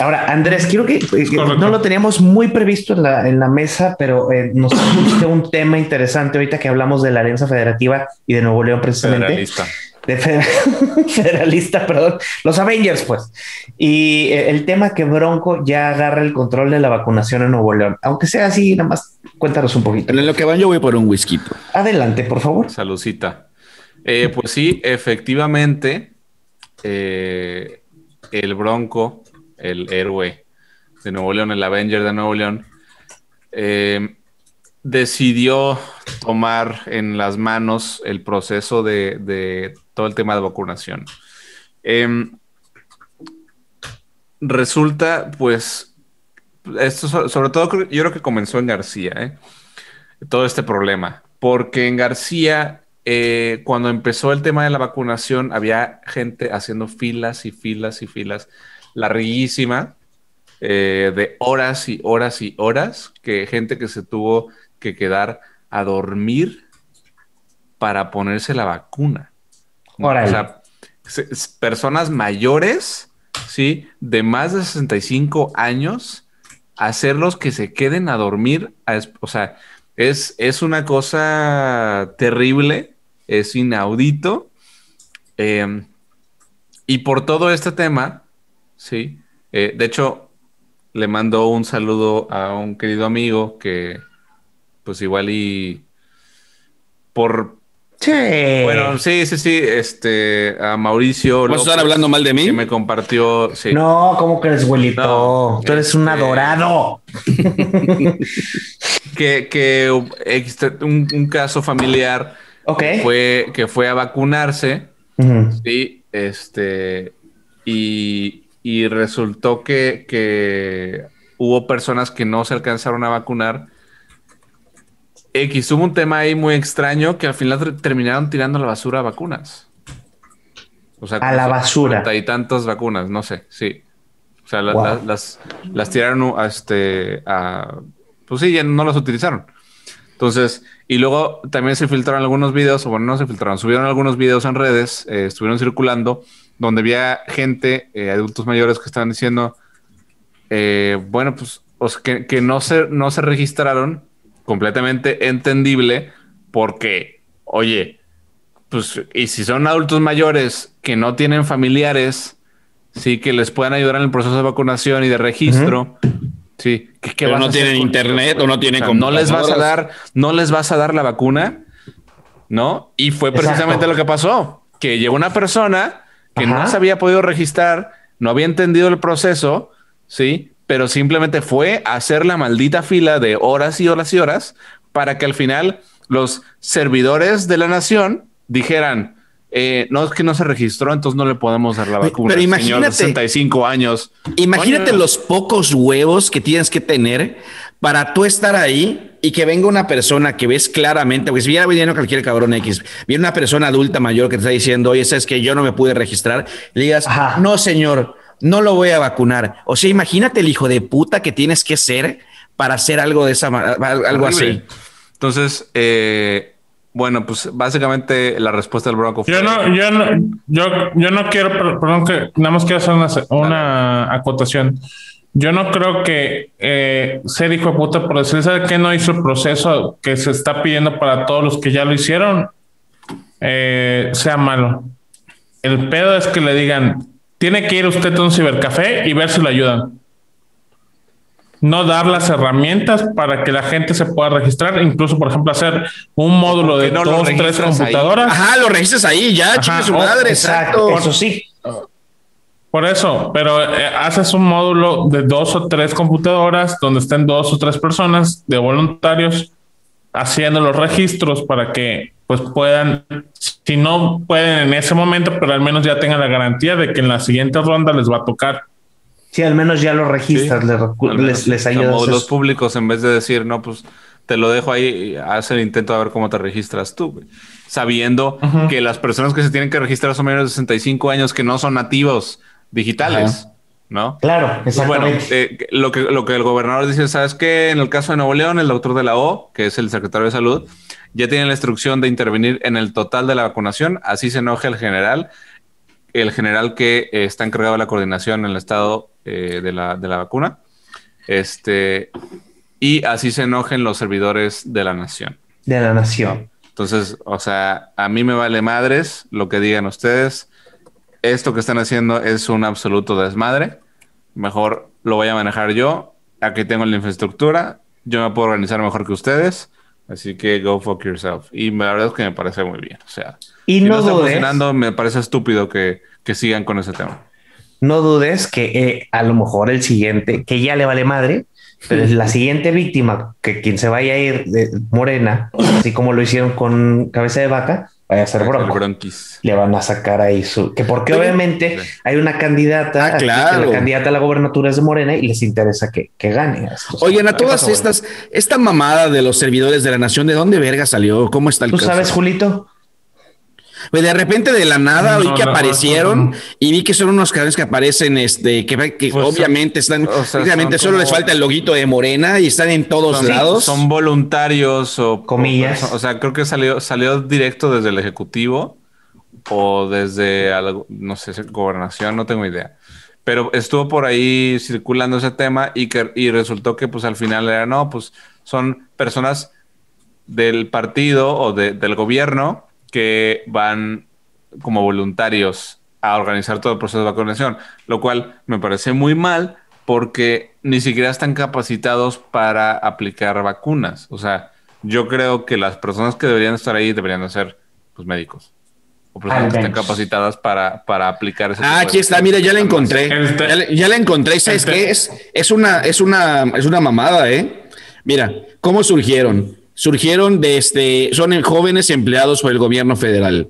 Ahora, Andrés, quiero que, eh, no lo teníamos muy previsto en la, en la mesa, pero eh, nos pusiste un tema interesante ahorita que hablamos de la Alianza Federativa y de Nuevo León precisamente. Federalista. De feder- federalista, perdón. Los Avengers, pues. Y eh, el tema que Bronco ya agarra el control de la vacunación en Nuevo León. Aunque sea así, nada más cuéntanos un poquito. En lo que van, yo voy por un whisky. Adelante, por favor. Salucita. Eh, pues sí, efectivamente, eh, el Bronco, el héroe de Nuevo León, el Avenger de Nuevo León, eh, decidió tomar en las manos el proceso de, todo el tema de vacunación. Em, resulta, pues, esto so- sobre todo yo creo que comenzó en García, ¿eh? todo este problema, porque en García, eh, cuando empezó el tema de la vacunación, había gente haciendo filas y filas y filas larguísima, eh, de horas y horas y horas, que gente que se tuvo que quedar a dormir para ponerse la vacuna. Órale. O sea, personas mayores, ¿sí? De más de 65 años, hacerlos que se queden a dormir. a o sea, es, es una cosa terrible, es inaudito. eh, y por todo este tema, ¿sí? Eh, de hecho, le mando un saludo a un querido amigo que, pues igual y por Sí. bueno, sí, sí, sí. Este, a Mauricio. ¿Vas a estar hablando mal de mí? Que me compartió. Sí. No, ¿cómo crees, güelito? No, Tú eres un este- adorado. Que, que existe un, un caso familiar Ok. fue que fue a vacunarse. Sí, este. Y, y resultó que, que hubo personas que no se alcanzaron a vacunar. X, hubo un tema ahí muy extraño que al final ter- terminaron tirando a la basura vacunas. O sea, A la basura. y tantas vacunas, no sé, sí. O sea, la- Wow. la- las, las tiraron a este, a, pues sí, ya no las utilizaron. Entonces, y luego también se filtraron algunos videos, o bueno, no se filtraron, subieron algunos videos en redes, eh, estuvieron circulando, donde había gente, eh, adultos mayores, que estaban diciendo, eh, bueno, pues, o sea, que, que no, se, no se registraron, completamente entendible, porque, oye, pues, y si son adultos mayores que no tienen familiares, sí, que les puedan ayudar en el proceso de vacunación y de registro, sí, ¿qué, qué vas no a hacer tienen internet o no tienen o sea, no les vas a dar, no les vas a dar la vacuna, ¿no? Y fue precisamente Exacto. lo que pasó, que llegó una persona que Ajá. no se había podido registrar, no había entendido el proceso, ¿sí? Pero simplemente fue a hacer la maldita fila de horas y horas y horas para que al final los servidores de la nación dijeran, eh, no es que no se registró, entonces no le podemos dar la Pero vacuna. señor de imagínate- 65 años. Imagínate los pocos huevos que tienes que tener para tú estar ahí y que venga una persona que ves claramente, porque si viera viniendo cualquier cabrón X, viene una persona adulta mayor que te está diciendo, oye, es que yo no me pude registrar, le digas, Ajá. no, señor, no lo voy a vacunar. O sea, imagínate el hijo de puta que tienes que ser para hacer algo de esa algo Horrible. así. Entonces, eh, bueno, pues básicamente la respuesta del Bronco fue... Yo no, yo no, yo, yo no quiero, per- perdón que nada más quiero hacer una, una acotación. Yo no creo que eh, ser hijo de puta por decir, ¿sabe qué no hizo el proceso que se está pidiendo para todos los que ya lo hicieron? Eh, sea malo. El pedo es que le digan, tiene que ir usted a un cibercafé y ver si lo ayudan. No dar las herramientas para que la gente se pueda registrar, incluso, por ejemplo, hacer un módulo ¿Por qué de no dos, tres registras ahí? computadoras. Ajá, lo registras ahí, ya, Ajá, chingue su oh, madre, Exacto. exacto. Eso sí. Por eso, pero eh, haces un módulo de dos o tres computadoras donde estén dos o tres personas de voluntarios haciendo los registros para que pues puedan, si no pueden en ese momento, pero al menos ya tengan la garantía de que en la siguiente ronda les va a tocar. Sí, al menos ya lo registras, Sí. les, les, les ayudas. módulos eso. públicos en vez de decir, no, pues te lo dejo ahí haz el intento a ver cómo te registras tú, güey. Sabiendo Ujú. que las personas que se tienen que registrar son menores de 65 años que no son nativos digitales, ¿no? Claro, Pues bueno, exactamente. eh, lo, que, lo que el gobernador dice, ¿sabes qué? En el caso de Nuevo León, el doctor de la O, que es el secretario de salud, ya tiene la instrucción de intervenir en el total de la vacunación. Así se enoja el general, el general que eh, está encargado de la coordinación en el estado eh, de, la, de la vacuna. Este, y así se enojen los servidores de la nación. de la nación. Entonces, o sea, a mí me vale madres lo que digan ustedes. Esto que están haciendo es un absoluto desmadre. Mejor lo voy a manejar yo. Aquí tengo la infraestructura. Yo me puedo organizar mejor que ustedes. Así que go fuck yourself. Y la verdad es que me parece muy bien. O sea, Y si no no está dudes, funcionando, me parece estúpido que, que sigan con ese tema. no dudes que eh, a lo mejor el siguiente, que ya le vale madre, pero es la siguiente víctima, que quien se vaya a ir de Morena, así como lo hicieron con cabeza de vaca, vaya a ser bronco. bronquis. Le van a sacar ahí su. Que porque obviamente sí. hay una candidata, Ah, aquí, que claro. la candidata a la gobernatura es de Morena y les interesa que, que gane. estos. Oigan, a ¿Qué todas estas, esta mamada de los servidores de la nación, ¿de dónde verga salió? ¿Cómo está el ¿Tú caso? sabes, Julito? Pues de repente de la nada No, que no, aparecieron no. y vi que son unos canales que aparecen, este, que, que Pues son- obviamente están, o sea, obviamente solo les falta el loguito de Morena y están en todos Son, lados. son voluntarios o Comillas. O, o sea, creo que salió, salió directo desde el Ejecutivo o desde algo, no sé, gobernación, no tengo idea. Pero estuvo por ahí circulando ese tema y que y resultó que pues al final era no, pues son personas del partido o de- del gobierno que van como voluntarios a organizar todo el proceso de vacunación, lo cual me parece muy mal porque ni siquiera están capacitados para aplicar vacunas. O sea, yo creo que las personas que deberían estar ahí deberían de ser pues, médicos o personas Al que estén capacitadas para, para aplicar ese Ah, aquí está, mira, ya la encontré. Este- Ya, le- ya la encontré. ¿Sabes este- qué es? Es una, es una, es una mamada, ¿eh? Mira, ¿cómo surgieron? Surgieron de este, son jóvenes empleados por el gobierno federal.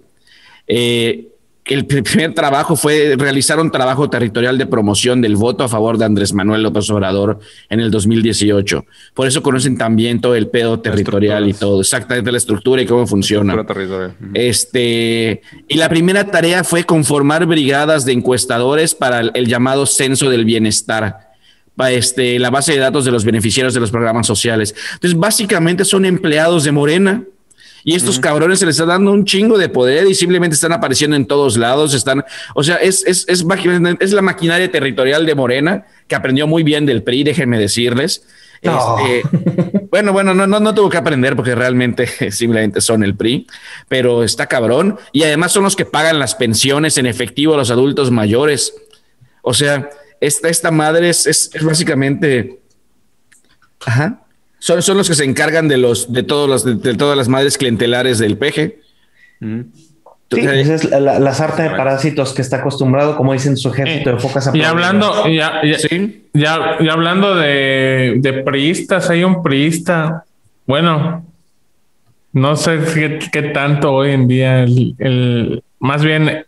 Eh, el pr- primer trabajo fue realizar un trabajo territorial de promoción del voto a favor de Andrés Manuel López Obrador en el 2018. Por eso conocen también todo el pedo territorial y todo, exactamente la estructura y cómo funciona. Este, y la primera tarea fue conformar brigadas de encuestadores para el, el llamado censo del bienestar, este, la base de datos de los beneficiarios de los programas sociales. Entonces, básicamente son empleados de Morena. Y estos cabrones se les está dando un chingo de poder y simplemente están apareciendo en todos lados. Están, o sea, es, es, es, la maquinaria territorial de Morena que aprendió muy bien del PRI, déjenme decirles. No. Este, bueno, bueno, no, no, no tuvo que aprender porque realmente simplemente son el PRI, pero está cabrón. Y además son los que pagan las pensiones en efectivo a los adultos mayores. O sea, esta, esta madre es, es, es básicamente. Ajá. Son, son los que se encargan de los de todos los de, de todas las madres clientelares del peje. Ujú. Sí, esa es la, la- sarta de parásitos que está acostumbrado, como dicen su ejército de focas Y hablando, ya, ya, Sí. ya, ya hablando de, de priistas, hay un priista. Bueno, no sé qué, qué tanto hoy en día el, el- más bien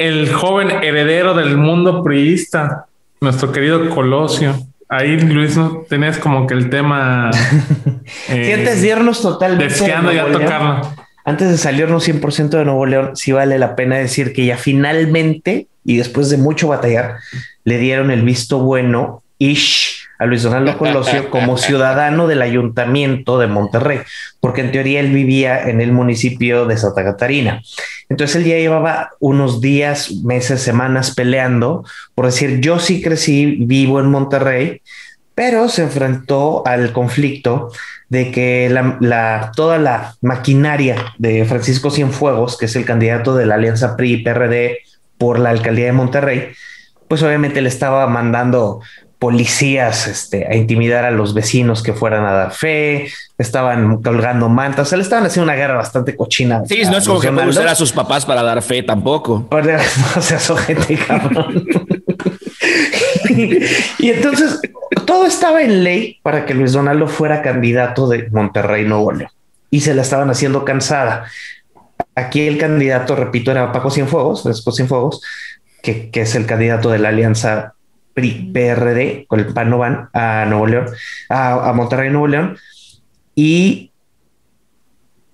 el joven heredero del mundo priista, nuestro querido Colosio. Ahí, Luis, no tenés como que el tema. eh, Si antes de irnos totalmente. de deseando ya Nuevo León, tocarlo. Antes de salirnos 100% de Nuevo León, sí vale la pena decir que ya finalmente, y después de mucho batallar, le dieron el visto bueno, ish, a Luis Donaldo Colosio como ciudadano del ayuntamiento de Monterrey, porque en teoría él vivía en el municipio de Santa Catarina. Entonces él ya llevaba unos días, meses, semanas peleando por decir, yo sí crecí vivo en Monterrey, pero se enfrentó al conflicto de que la, la- toda la maquinaria de Francisco Cienfuegos, que es el candidato de la alianza PRI-PRD por la alcaldía de Monterrey, pues obviamente le estaba mandando policías este, a intimidar a los vecinos que fueran a dar fe, estaban colgando mantas, o sea, le estaban haciendo una guerra bastante cochina. Sí, no es como que usar a sus papás para dar fe tampoco. No seas ojete, cabrón. y entonces todo estaba en ley para que Luis Donaldo fuera candidato de Monterrey, Nuevo León. Y se la estaban haciendo cansada. Aquí el candidato, repito, era Paco Cienfuegos, Francisco Cienfuegos, que, que es el candidato de la alianza PRI-PRD con el PAN no van a Nuevo León, a, a Monterrey, Nuevo León. Y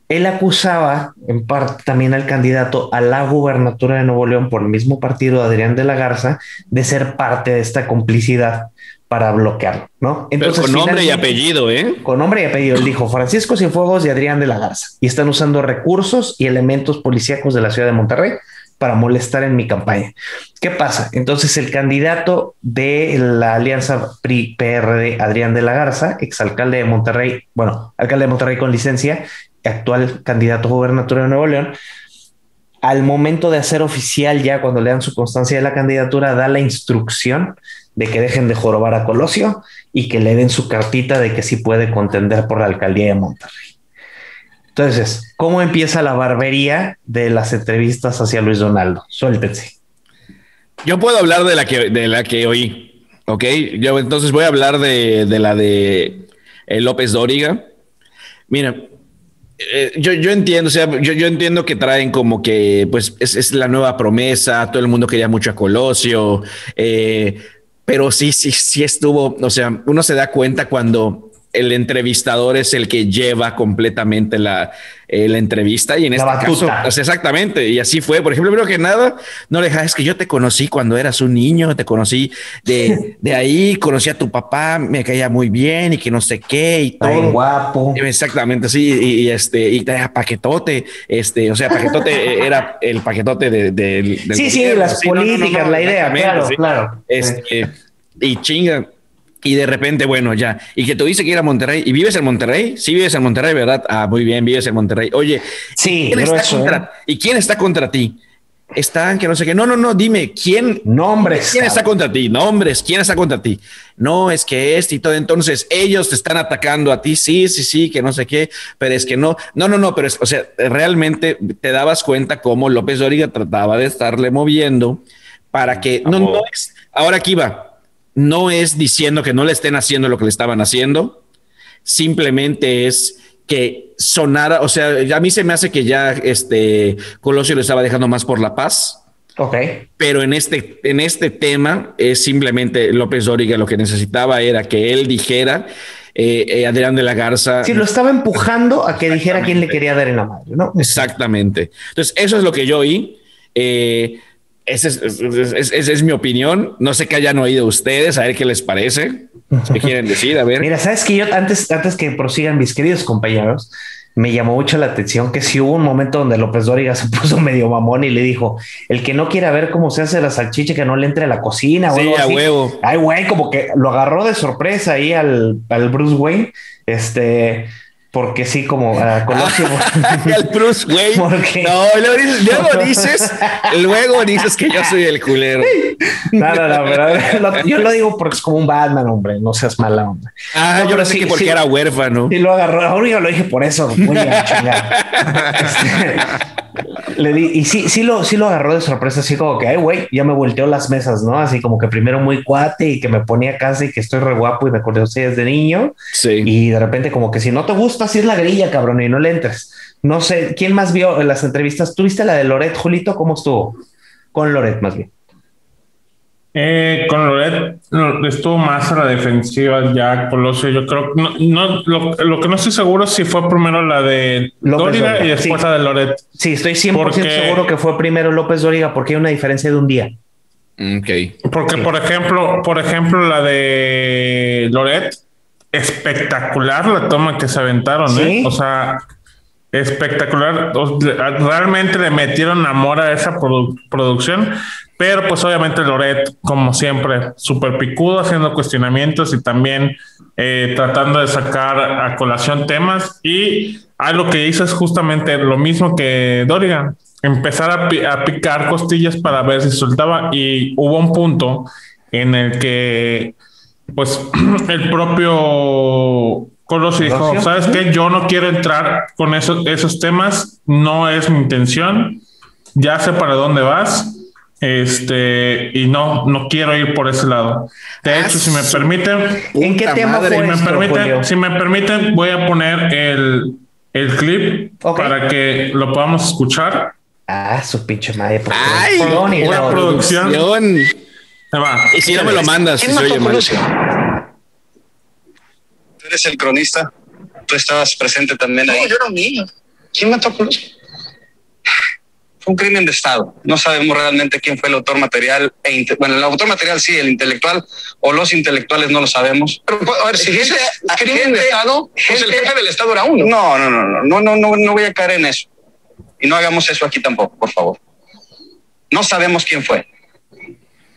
él acusaba en parte también al candidato a la gubernatura de Nuevo León por el mismo partido, Adrián de la Garza, de ser parte de esta complicidad para bloquearlo, ¿no? Pero con nombre y apellido, ¿eh? Con nombre y apellido, él dijo Francisco Cienfuegos y Adrián de la Garza, y están usando recursos y elementos policíacos de la ciudad de Monterrey para molestar en mi campaña. ¿Qué pasa? Entonces el candidato de la alianza PRI-PRD, Adrián de la Garza, exalcalde de Monterrey, bueno, alcalde de Monterrey con licencia, actual candidato a gobernatura de Nuevo León, al momento de hacer oficial ya cuando le dan su constancia de la candidatura, da la instrucción de que dejen de jorobar a Colosio y que le den su cartita de que sí puede contender por la alcaldía de Monterrey. Entonces, ¿cómo empieza la barbería de las entrevistas hacia Luis Donaldo? Suéltense. Yo puedo hablar de la que, de la que oí, ¿ok? Yo entonces voy a hablar de, de la de eh, López Dóriga. Mira, eh, yo, yo entiendo, o sea, yo, yo entiendo que traen como que, pues, es, la nueva promesa, todo el mundo quería mucho a Colosio, eh, pero sí, sí, sí estuvo, o sea, uno se da cuenta cuando el entrevistador es el que lleva completamente la, eh, la entrevista y en La este batuta. sea, exactamente, y así fue. Por ejemplo, primero que nada, no le dejas, es que yo te conocí cuando eras un niño, te conocí de, de ahí, conocí a tu papá, me caía muy bien y que no sé qué y todo. guapo. Exactamente, sí, y, y este, y traía paquetote, este, o sea, paquetote eh, era el paquetote de, de- del Sí, sí, gobierno. las Sí, no, no, políticas, no, la idea, claro, sí. claro. Este, y chinga. Y de repente, bueno, ya. Y que tú dices que ir a Monterrey. ¿Y vives en Monterrey? Sí, vives en Monterrey, ¿verdad? Ah, muy bien, vives en Monterrey. Oye, Sí, ¿quién está contra, ¿eh? ¿y quién está contra ti? Están que no sé qué. No, no, no, dime, ¿quién, Nombres. ¿Quién está contra ti? Nombres, ¿quién está contra ti? No, es que este y todo. Entonces, ellos te están atacando a ti. Sí, sí, sí, que no sé qué, pero es que no. No, no, no, pero es, o sea, realmente te dabas cuenta cómo López Dóriga trataba de estarle moviendo para que no, no es. Ahora aquí va. No es diciendo que no le estén haciendo lo que le estaban haciendo. Simplemente es que sonara, o sea, a mí se me hace que ya este Colosio lo estaba dejando más por la paz Ok. pero en este, en este tema es simplemente López Dóriga lo que necesitaba era que él dijera eh, eh, Adrián de la Garza. Sí, lo estaba empujando a que dijera quién le quería dar en la madre, ¿no? Exactamente. Entonces, eso es lo que yo oí. Eh, esa es, es- es- es- mi opinión. No sé qué hayan oído ustedes, a ver qué les parece. ¿Qué quieren decir? A ver. Mira, sabes que yo antes, antes que prosigan mis queridos compañeros, me llamó mucho la atención que si hubo un momento donde López Dóriga se puso medio mamón y le dijo: el que no quiera ver cómo se hace la salchicha, que no le entre a la cocina o Sí, algo a así. huevo. Ay, güey, como que lo agarró de sorpresa ahí al, al Bruce Wayne. Este, porque sí, como a Colosio. el Bruce Wayne. No, luego dices, luego dices, luego dices que yo soy el culero. no, no, no, pero yo lo digo porque es como un Batman, hombre. No seas mala onda. Ah, No, yo pensé sí, que porque sí. era huérfano. Y lo agarró. Ahora yo lo dije por eso. Muy chingar. Este, le di, y sí, sí lo, sí lo agarró de sorpresa, así como que, ay, güey, ya me volteó las mesas, ¿no? Así como que primero muy cuate y que me ponía casi que estoy re guapo y me conocí desde niño. Sí. Y de repente, como que si no te gusta, así es la grilla, cabrón, y no le entres. No sé, ¿quién más vio en las entrevistas? ¿Tuviste la de Loret, Julito? ¿Cómo estuvo? Con Loret, más bien. Eh, con Loret no, estuvo más a la defensiva ya Colosio. Yo creo no, no lo, lo que no estoy seguro es si fue primero la de López Dóriga Dóriga, y después sí. la de Loret. Sí, estoy 100% Porque- seguro que fue primero López Dóriga porque hay una diferencia de un día. Ok. Porque, por ejemplo, por ejemplo, la de Loret, espectacular la toma que se aventaron, Sí. ¿eh? O sea, espectacular. Realmente le metieron amor a esa produ- producción, pero pues obviamente Loret, como siempre, súper picudo, haciendo cuestionamientos y también eh, tratando de sacar a colación temas. Y algo que hizo es justamente lo mismo que Doriga, empezar a, pi- a picar costillas para ver si soltaba. Y hubo un punto en el que, pues, el propio Colosio dijo, ¿sabes qué? Yo no quiero entrar con esos, esos temas, no es mi intención, ya sé para dónde vas. Este, y no, no quiero ir por ese lado. De Ah, hecho, si me permiten, ¿En qué tema madre, si me, esto, permiten, Julio? si me permiten, voy a poner el, el clip Ok. para que lo podamos escuchar. Ah, su pinche madre. Ay, una producción. Producción. Va. Y si no me lo mandas, si ¿Quién mató oye a? Tú eres el cronista. Tú estabas presente también ahí. No, yo era un niño. ¿Quién mató a Colosio? Fue un crimen de Estado. No sabemos realmente quién fue el autor material. E bueno, el autor material sí, el intelectual o los intelectuales no lo sabemos. Pero, pues, a ver, si Gente- crimen gente- de Estado, pues el jefe del Estado era uno. No, no, no, no, no, no, no, no voy a caer en eso. Y no hagamos eso aquí tampoco, por favor. No sabemos quién fue.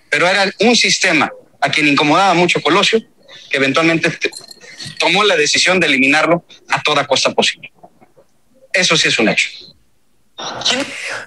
Pero era un sistema a quien incomodaba mucho Colosio, que eventualmente te- tomó la decisión de eliminarlo a toda costa posible. Eso sí es un hecho.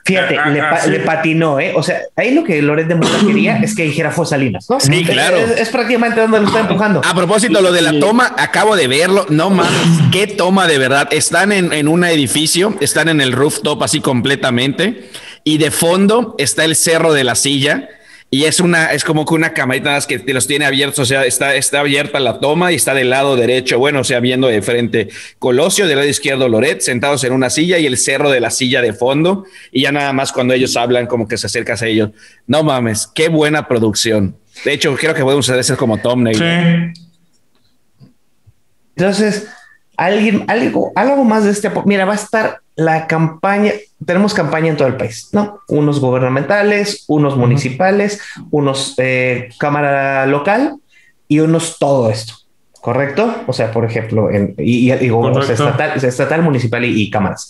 Fíjate, Ah, le, ah, pa- sí. le patinó, ¿eh? O sea, ahí lo que Loret de Mola quería es que dijera fue Salinas, ¿no? Sí, claro. Es, es prácticamente donde lo está empujando. A propósito, lo de la toma, acabo de verlo. No mames, qué toma de verdad. Están en, en un edificio, están en el rooftop así completamente. Y de fondo está el cerro de la silla. Y es una, es como que una camarita nada más que te los tiene abiertos, o sea, está, está abierta la toma y está del lado derecho, bueno, o sea, viendo de frente Colosio, del lado izquierdo Loret, sentados en una silla y el cerro de la silla de fondo. Y ya nada más cuando ellos hablan, como que se acercas a ellos. No mames, qué buena producción. De hecho, creo que podemos hacer eso como thumbnail. Sí. Entonces, alguien, algo, algo más de este. apo- Mira, va a estar la campaña. Tenemos campaña en todo el país, ¿no? Unos gubernamentales, unos municipales, unos eh, cámara local y unos todo esto. ¿Correcto? O sea, por ejemplo, en, y, y- y estatal, estatal, municipal y, y cámaras.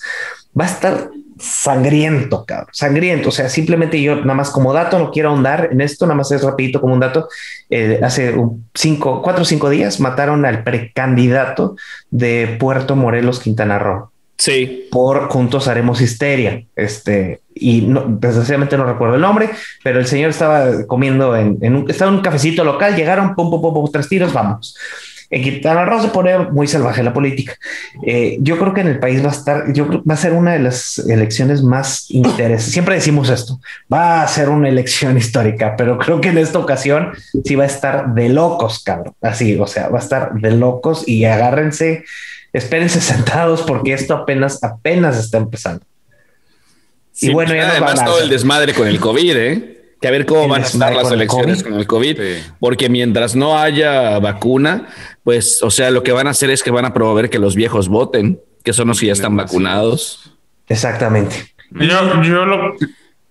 Va a estar sangriento, cabrón, sangriento. O sea, simplemente yo nada más como dato, no quiero ahondar en esto, nada más es rapidito como un dato. Eh, hace un cinco, cuatro o cinco días mataron al precandidato de Puerto Morelos, Quintana Roo Sí. por Juntos Haremos Histeria. Este, y no, desgraciadamente no recuerdo el nombre, pero el señor estaba comiendo en, en un, estaba en un cafecito local, llegaron, pum, pum, pum, pum, tres tiros, vamos. En Quintana Roo se pone muy salvaje la política. Eh, yo creo que en el país va a estar, yo creo va a ser una de las elecciones más interesantes. Siempre decimos esto, va a ser una elección histórica, pero creo que en esta ocasión sí va a estar de locos, cabrón. Así, o sea, va a estar de locos y agárrense, espérense sentados porque esto apenas, apenas está empezando. Sí, y bueno, ya nos además a todo el desmadre con el COVID, ¿eh? Que a ver cómo van a estar las elecciones con el COVID, Sí. porque mientras no haya vacuna, pues, o sea, lo que van a hacer es que van a promover que los viejos voten, que son los que ya están vacunados. Exactamente. Yo, yo lo,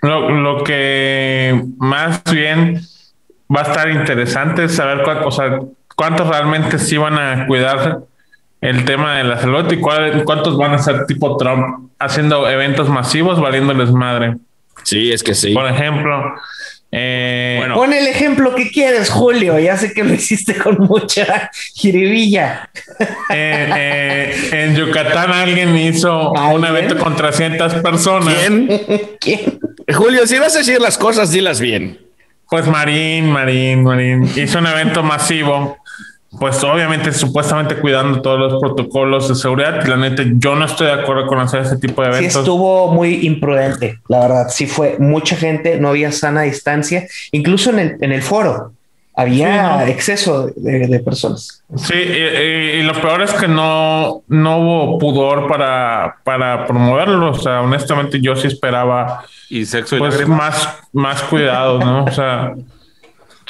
lo, lo que más bien va a estar interesante es saber cuántos, o sea, cuántos realmente sí van a cuidar el tema de la salud y cuál- cuántos van a ser tipo Trump haciendo eventos masivos valiéndoles madre. Sí, es que sí. Por ejemplo, eh, Bueno. Pon el ejemplo que quieres, Julio. Ya sé que lo hiciste con mucha jiribilla. eh, eh, en Yucatán alguien hizo un evento con 300 personas. ¿Quién? ¿Quién? Julio, si vas a decir las cosas, dilas bien. Pues Marín, Marín, Marín hizo un evento masivo, pues obviamente supuestamente cuidando todos los protocolos de seguridad. La neta, yo no estoy de acuerdo con hacer ese tipo de Sí eventos. estuvo muy imprudente, la verdad. Sí fue mucha gente, no había sana distancia. Incluso en el, en el foro había Sí, ¿no? exceso de, de personas. Sí, y, y- y lo peor es que no, no hubo pudor para, para promoverlo. O sea, honestamente yo sí esperaba Y sexo y pues lágrimas. más, más cuidado, ¿no? O sea,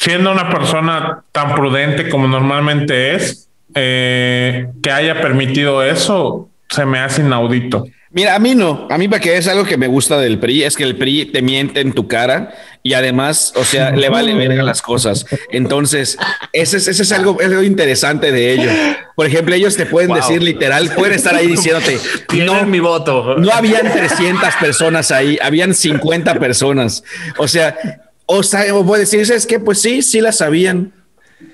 siendo una persona tan prudente como normalmente es, eh, que haya permitido eso, se me hace inaudito. Mira, a mí no. A mí para que es algo que me gusta del PRI, es que el PRI te miente en tu cara y además, o sea, le vale verga las cosas. Entonces, ese es, ese es algo, es algo interesante de ellos. Por ejemplo, ellos te pueden Wow. decir literal, pueden estar ahí diciéndote, no, mi voto. no habían 300 personas ahí, habían 50 personas. O sea, o sea, o puede decir, ¿sabes qué? Pues sí, sí las sabían.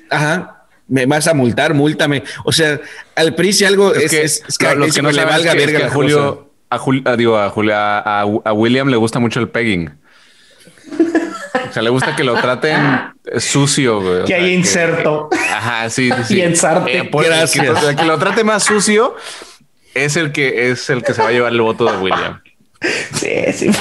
Ajá. Me vas a multar, múltame. O sea, al PRI si algo es, que, es, es lo- los que que no le valga es que- es verga que las Julio, a, Jul- a- digo, a, Julio- a, a- a William le gusta mucho el pegging. O sea, le gusta que lo traten sucio, güey. O Que sea, haya inserto. Ajá, sí, sí, sí. Y ensarte. pues, Gracias. Que, que lo trate más sucio es el que es el que se va a llevar el voto de William. Sí, sí.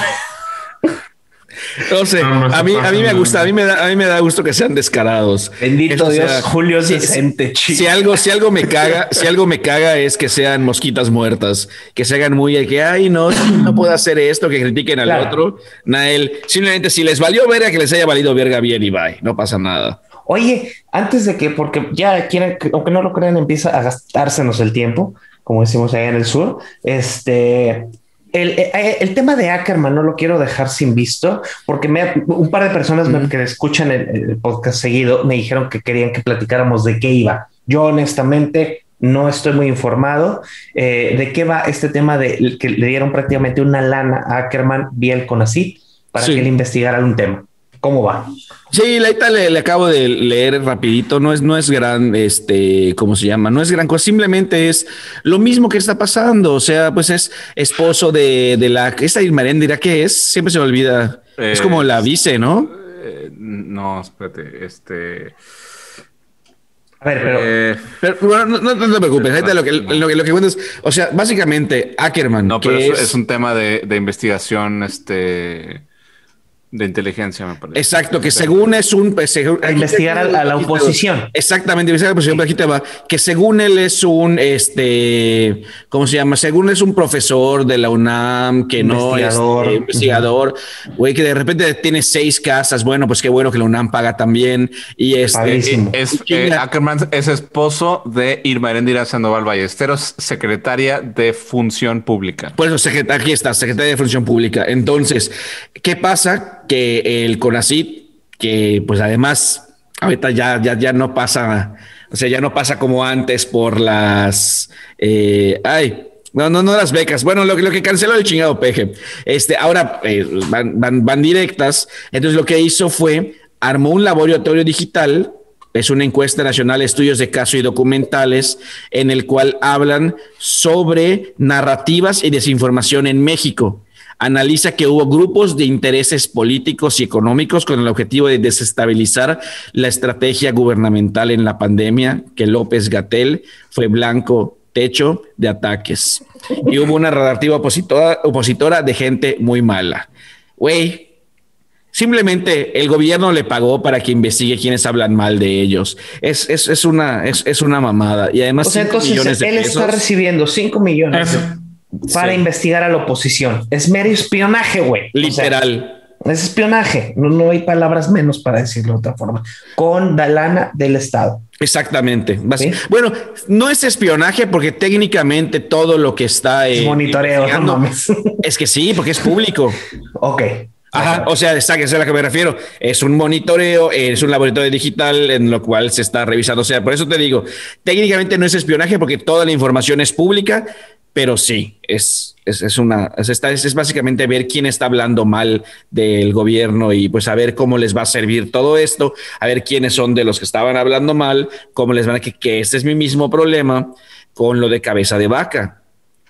No sé, No, no se a mí, a mí me gusta, a mí me da, a mí me da gusto que sean descarados. Bendito Dios, sea, Julio es si- decente, chico. Si algo, si algo me caga, si algo me caga es que sean mosquitas muertas, que se hagan muy de que ay no, no puedo hacer esto, que critiquen al Claro. otro. Nael, simplemente si les valió verga, que les haya valido verga bien y bye, no pasa nada. Oye, antes de que, porque ya quieren, que- aunque no lo crean, empieza a gastársenos el tiempo, como decimos allá en el sur. Este, el, eh, el tema de Ackerman no lo quiero dejar sin visto, porque me, un par de personas que escuchan el, el podcast seguido me dijeron que querían que platicáramos de qué iba. Yo honestamente no estoy muy informado eh, de qué va este tema de que le dieron prácticamente una lana a Ackerman vía el CONACYT para Sí. que él investigara un tema. ¿Cómo va? Sí, la neta le, le acabo de leer rapidito, no es, no es gran, este, ¿cómo se llama? No es gran cosa, simplemente es lo mismo que está pasando, o sea, pues es esposo de, de la, esta Irma dirá que es, siempre se me olvida, es como la vice, ¿no? Eh, no, espérate, este. A ver, pero... eh, Pero bueno, no, te preocupes, ahorita lo que, lo, que, lo que cuento es, o sea, básicamente Ackerman, no, pero es, es, es un tema de, de investigación, este. De inteligencia, me parece. Exacto, que según es un... pues, según- A investigar a, a la oposición. Exactamente, investigar a la oposición, pero aquí te va, que según él es un, este, ¿cómo se llama? Según es un profesor de la UNAM, que no es Investigador. eh, investigador, güey, que de repente tiene seis casas, bueno, pues qué bueno que la UNAM paga también, y este... Padrísimo. Es, Y eh, chinga. Ackerman es esposo de Irma Erendira Sandoval Ballesteros, secretaria de Función Pública. Por eso, secret- aquí está, Secretaría de Función Pública. Entonces, ¿qué pasa? Que el CONACIT, que pues además ahorita ya, ya, ya no pasa, o sea, ya no pasa como antes por las, eh, ay, no, no, no las becas. Bueno, lo, que- lo que canceló el chingado peje. Este, ahora eh, van, van, van directas. Entonces, lo que hizo fue armó un laboratorio digital es una encuesta nacional estudios de caso y documentales en el cual hablan sobre narrativas y desinformación en México. Analiza que hubo grupos de intereses políticos y económicos con el objetivo de desestabilizar la estrategia gubernamental en la pandemia, que López Gatel fue blanco techo de ataques. Y hubo una narrativa opositora, opositora de gente muy mala. Güey, Simplemente el gobierno le pagó para que investigue quienes hablan mal de ellos. Es, es, es una, es, es una mamada. Y además, O sea, cinco millones entonces de él pesos. está recibiendo 5 millones Es- para Sí. investigar a la oposición. Es mero espionaje, güey. O sea, Literal. es espionaje. No, no hay palabras menos para decirlo de otra forma. Con la lana del Estado. Exactamente. ¿Sí? Bueno, no es espionaje porque técnicamente todo lo que está Es eh, monitoreo, no mames. es que sí, porque es público. ok. Ajá, o sea, esa es a la que me refiero. Es un monitoreo, es un laboratorio digital en lo cual se está revisando. O sea, por eso te digo, técnicamente no es espionaje porque toda la información es pública, pero sí, es, es, es una, es, es básicamente ver quién está hablando mal del gobierno y pues a ver cómo les va a servir todo esto, a ver quiénes son de los que estaban hablando mal, cómo les van a que, que este es mi mismo problema con lo de cabeza de vaca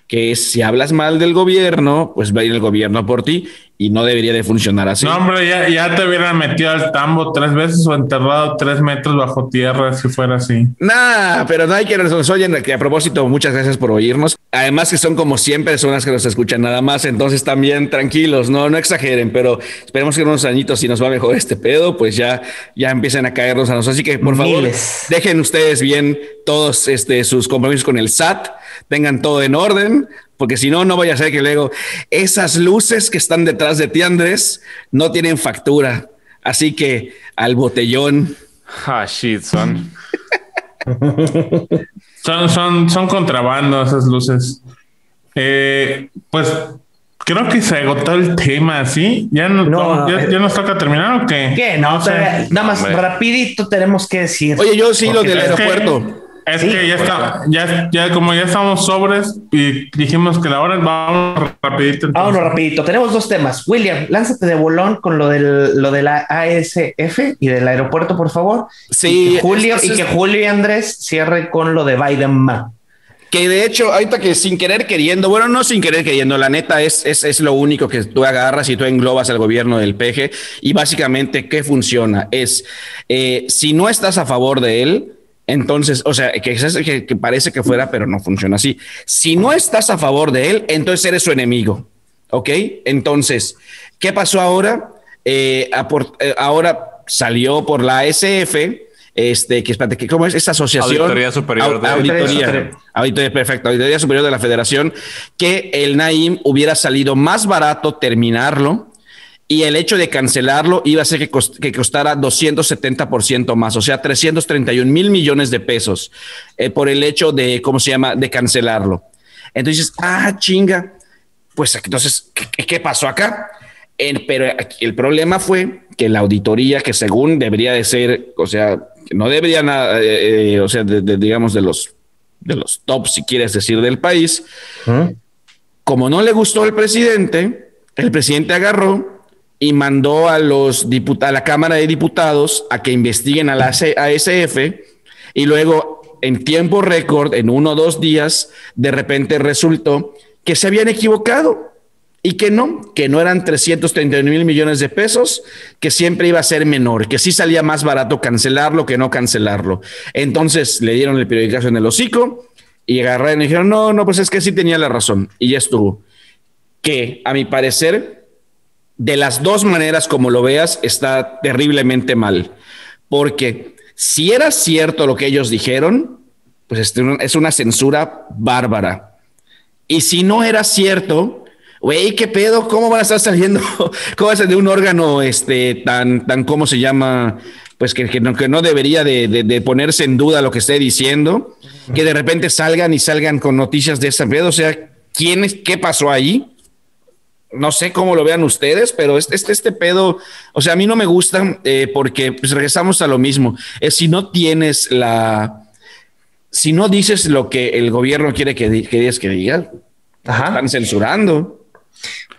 que si hablas mal del gobierno, pues va a ir el gobierno por ti y no debería de funcionar así. No, hombre, ya, ya te hubieran metido al tambo tres veces o enterrado tres metros bajo tierra si fuera así. Nah, pero no hay que nos oyen. Que a propósito, muchas gracias por oírnos. Además que son como 100 personas que nos escuchan nada más, entonces también tranquilos, no, no exageren, pero esperemos que en unos añitos si nos va mejor este pedo, pues ya, ya empiecen a caernos a nosotros. Así que por favor, Miles. dejen ustedes bien todos este, sus compromisos con el SAT, tengan todo en orden, porque si no, no vaya a ser que luego esas luces que están detrás de ti, Andrés, no tienen factura. Así que al botellón. Ah, shit, son. Son, son, son contrabando esas luces. Eh, pues creo que se agotó el tema, ¿sí? ¿Ya, no, No, ya, eh. ya nos toca terminar o qué? ¿Qué? No, sé. todavía- nada más Hombre. rapidito tenemos que decir. Oye, yo sí lo del que- aeropuerto. Es Sí, que ya está, ya, ya como ya estamos sobres y dijimos que la hora vamos rapidito. entonces. Vámonos rapidito. Tenemos dos temas. William, lánzate de bolón con lo del lo de la ASF y del aeropuerto, por favor. Sí, Y que Julio es- y que Julio y Andrés cierre con lo de Biden Ma. Que de hecho, ahorita que sin querer queriendo, bueno, no sin querer queriendo, la neta es, es, es lo único que tú agarras y tú englobas al gobierno del PG y básicamente, ¿qué funciona? Es, eh, si no estás a favor de él, entonces, o sea, que, es- que, que parece que fuera, pero no funciona así. Si no estás a favor de él, entonces eres su enemigo, ¿ok? Entonces, ¿qué pasó ahora? Eh, eh, ahora salió por la ASF, este, que que ¿cómo es esa asociación? Auditoría Superior de- Auditoría, Auditoría. Auditoría, perfecto. Auditoría Superior de la Federación, que el Naim hubiera salido más barato terminarlo y el hecho de cancelarlo iba a hacer que, cost- que costara 270% más, o sea, 331 mil millones de pesos eh, por el hecho de, ¿cómo se llama?, de cancelarlo. Entonces, ah, chinga, pues entonces, ¿qué, qué pasó acá? Pero el problema fue que la auditoría, que según debería de ser, o sea, no debería nada, eh, eh, o sea, de- de, digamos, de los, de los tops, si quieres decir, del país, como no le gustó al presidente, el presidente agarró y mandó a los a la Cámara de Diputados a que investiguen a la ASF y luego en tiempo récord, en uno o dos días, de repente resultó que se habían equivocado y que no, que no eran 331 mil millones de pesos, que siempre iba a ser menor, que sí salía más barato cancelarlo que no cancelarlo. Entonces le dieron el periodicazo en el hocico y agarraron y dijeron, no, no, pues es que sí tenía la razón y ya estuvo. Que a mi parecer de las dos maneras como lo veas, está terriblemente mal. Porque si era cierto lo que ellos dijeron, pues este, es una censura bárbara. Y si no era cierto, güey, ¿qué pedo? ¿Cómo van a estar saliendo? ¿Cómo va a ser de un órgano este, tan, tan, ¿cómo se llama? Pues que, que no, que no debería de, de- ponerse en duda lo que esté diciendo, que de repente salgan y salgan con noticias de ese pedo. O sea, ¿quién es, ¿qué pasó ahí? No sé cómo lo vean ustedes, pero este, este, este pedo, o sea, a mí no me gusta eh, porque pues, regresamos a lo mismo. Es si no tienes la, si no dices lo que el gobierno quiere que, di- que digas que digas, Ajá. están censurando.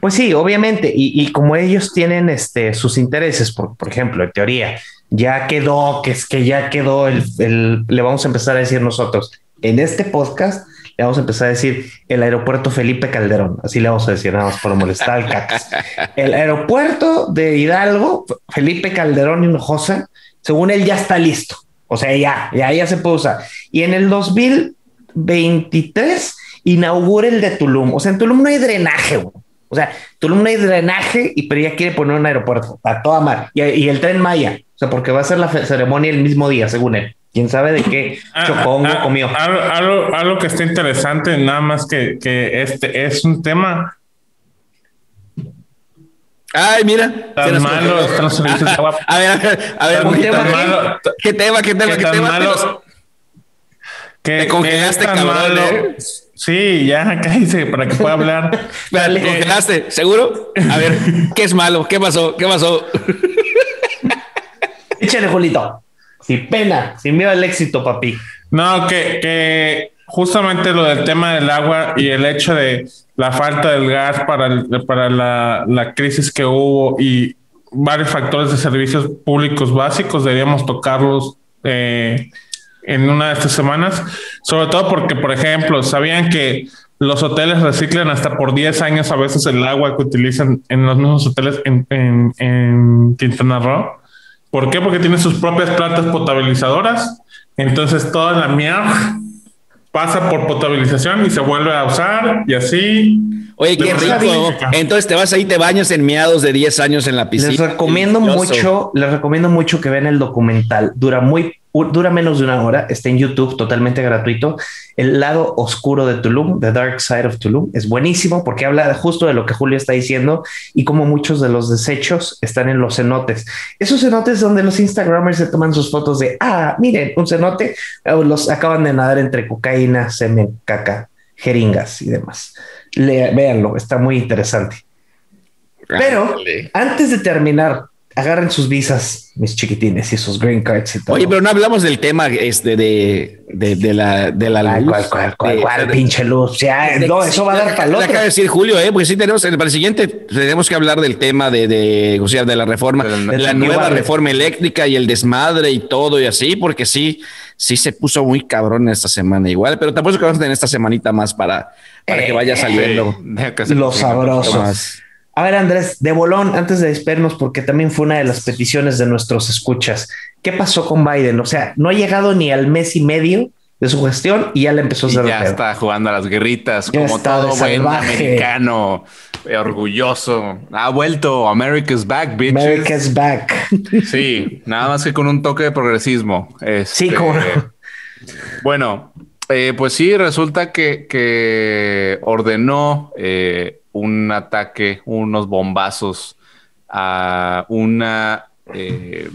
Pues sí, obviamente. Y, y como ellos tienen este, sus intereses, por, por ejemplo, en teoría, ya quedó, que es que ya quedó el, el- le vamos a empezar a decir nosotros, en este podcast, le vamos a empezar a decir el aeropuerto Felipe Calderón. Así le vamos a decir, nada más por molestar al cacas. El aeropuerto de Hidalgo, Felipe Calderón Hinojosa, según él ya está listo. O sea, ya, ya, ya se puede usar. Y en el 2023 inaugura el de Tulum. O sea, en Tulum no hay drenaje, güey. O sea, Tulum no hay drenaje, y pero ya quiere poner un aeropuerto a toda mar. Y, y el tren Maya. O sea, porque va a ser la ceremonia el mismo día, según él. Quién sabe de qué Ah, chocongo ah, comió. Algo, algo, algo que está interesante, nada más que, que este es un tema Ay, mira. Tan malo están los servicios de agua. A ver, a ver, a ver, Tan- ¿qué tan tema? malo- ¿Qué tema? ¿Qué tema? que ¿Qué tan tema? malo que, Te congelaste, que cabrón, malo. ¿eh? Sí, ya cállese para que pueda hablar. Espera, ¿te congelaste? ¿Seguro? A ver, ¿qué es malo? ¿Qué pasó? ¿Qué pasó? Échale, Julito. Sin pena, sin miedo al éxito, papi. No, que, justamente lo del tema del agua y el hecho de la falta del gas para, para la, la crisis que hubo y varios factores de servicios públicos básicos deberíamos tocarlos eh, en una de estas semanas, sobre todo porque, por ejemplo, sabían que los hoteles reciclan hasta por 10 años a veces el agua que utilizan en los mismos hoteles en, en, en Quintana Roo. ¿Por qué? Porque tienen sus propias plantas potabilizadoras. Entonces toda la mierda pasa por potabilización y se vuelve a usar y así. Oye, qué rico. Entonces te vas ahí, te bañas en miados de 10 años en la piscina. Les recomiendo Delicioso. mucho, les recomiendo mucho que vean el documental. Dura muy, dura menos de una hora. Está en YouTube, totalmente gratuito. El lado oscuro de Tulum, The Dark Side of Tulum, es buenísimo porque habla justo de lo que Julio está diciendo y cómo muchos de los desechos están en los cenotes. Esos cenotes donde los Instagramers se toman sus fotos de, ah, miren, un cenote, los acaban de nadar entre cocaína, semen, caca, jeringas y demás. Le, véanlo, está muy interesante. Pero antes de terminar, agarren sus visas, mis chiquitines, y sus green cards y todo. Oye, pero no hablamos del tema este de, de, de la de la ¿Cuál, luz. cuál, cuál, cuál, De- cuál pinche luz? Ya, no, eso va a dar para el otro. acaba de decir Julio, ¿eh? Porque sí tenemos, para el siguiente tenemos que hablar del tema de, de, o sea, de la reforma, De la- la nueva reforma eléctrica y el desmadre y todo y así, porque sí, sí se puso muy cabrón esta semana igual, pero tampoco vamos a tener esta semanita más para, para que vaya saliendo. Deja que se Lo cocine. sabroso. Más. A ver, Andrés, de bolón, antes de despedirnos, porque también fue una de las peticiones de nuestros escuchas. ¿Qué pasó con Biden? O sea, no ha llegado ni al mes y medio de su gestión y ya le empezó a Y hacer ya pedo. está jugando a las guerritas, Ya como todo buen americano, orgulloso. Ha vuelto, America's back, bitches. America's back. Sí, nada más que con un toque de progresismo. Sí, Este, cómo no. Bueno, eh, pues sí, resulta que, que ordenó eh, un ataque, unos bombazos a una, eh,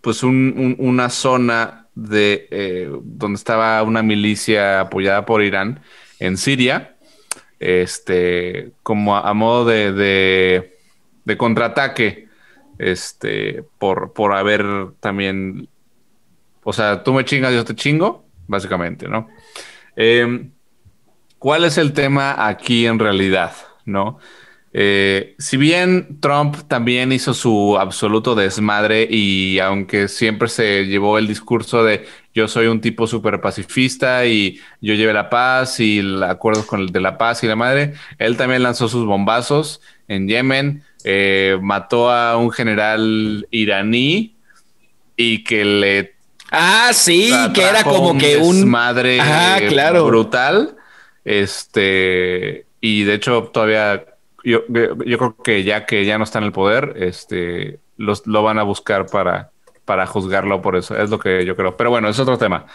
pues un- un- una zona de eh, donde estaba una milicia apoyada por Irán en Siria, este, como a, modo de, de, contraataque, este, por, por haber también o sea, tú me chingas, yo te chingo, básicamente, ¿no? Eh, ¿Cuál es el tema aquí en realidad, no? Eh, si bien Trump también hizo su absoluto desmadre y aunque siempre se llevó el discurso de yo soy un tipo súper pacifista y yo llevé la paz y el acuerdo con el de la paz y la madre, él también lanzó sus bombazos en Yemen, eh, mató a un general iraní y que le Ah, sí, que era como que un desmadre Ajá, claro. brutal. Este, y de hecho, todavía yo, yo creo que ya que ya no está en el poder, este, los, lo van a buscar para, para juzgarlo por eso. Es lo que yo creo. Pero bueno, es otro tema.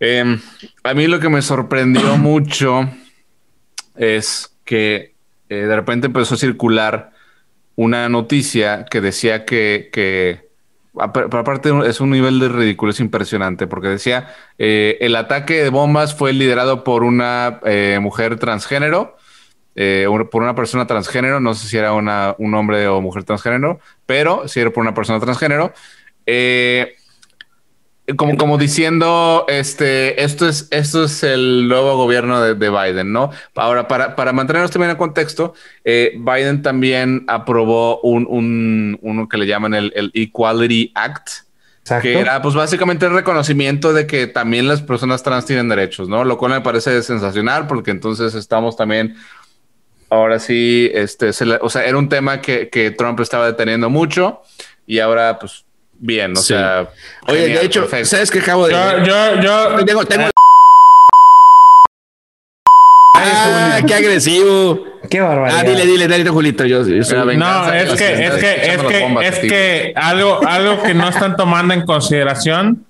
Eh, a mí lo que me sorprendió mucho es que eh, de repente empezó a circular una noticia que decía que, que aparte es un nivel de ridiculez impresionante porque decía eh, el ataque de bombas fue liderado por una eh, mujer transgénero, eh, por una persona transgénero, no sé si era una, un hombre o mujer transgénero, pero si era por una persona transgénero. Eh, como, como diciendo, este, esto es, esto es el nuevo gobierno de, de Biden, ¿no? Ahora, para, para mantenernos también en contexto, eh, Biden también aprobó un, un, uno que le llaman el, el Equality Act, Exacto. que era pues básicamente el reconocimiento de que también las personas trans tienen derechos, ¿no? Lo cual me parece sensacional porque entonces estamos también, ahora sí, este, se le- o sea, era un tema que, que Trump estaba deteniendo mucho y ahora pues bien, o Sí. sea... Oye, genial, de hecho, perfecto. ¿sabes qué acabo de Yo, yo, yo, Tengo, tengo. Ah, qué agresivo. Qué barbaridad. Ah, dile, dile, dile, Julito. Yo, yo soy-. No, es que es que, es que, bombas es que algo, algo que no están tomando en consideración,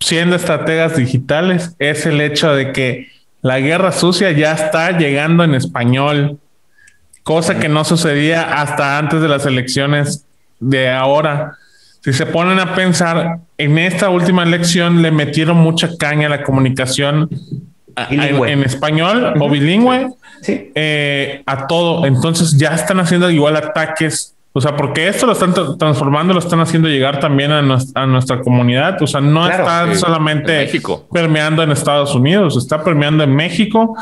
siendo estrategas digitales, es el hecho de que la guerra sucia ya está llegando en español, cosa que no sucedía hasta antes de las elecciones de ahora. Si se ponen a pensar, en esta última elección le metieron mucha caña a la comunicación en, español o bilingüe Sí. eh, a todo. Entonces ya están haciendo igual ataques. O sea, porque esto lo están tra- transformando, lo están haciendo llegar también a, nues- a nuestra comunidad. O sea, no Claro, está sí. solamente En México. permeando en Estados Unidos, está permeando en México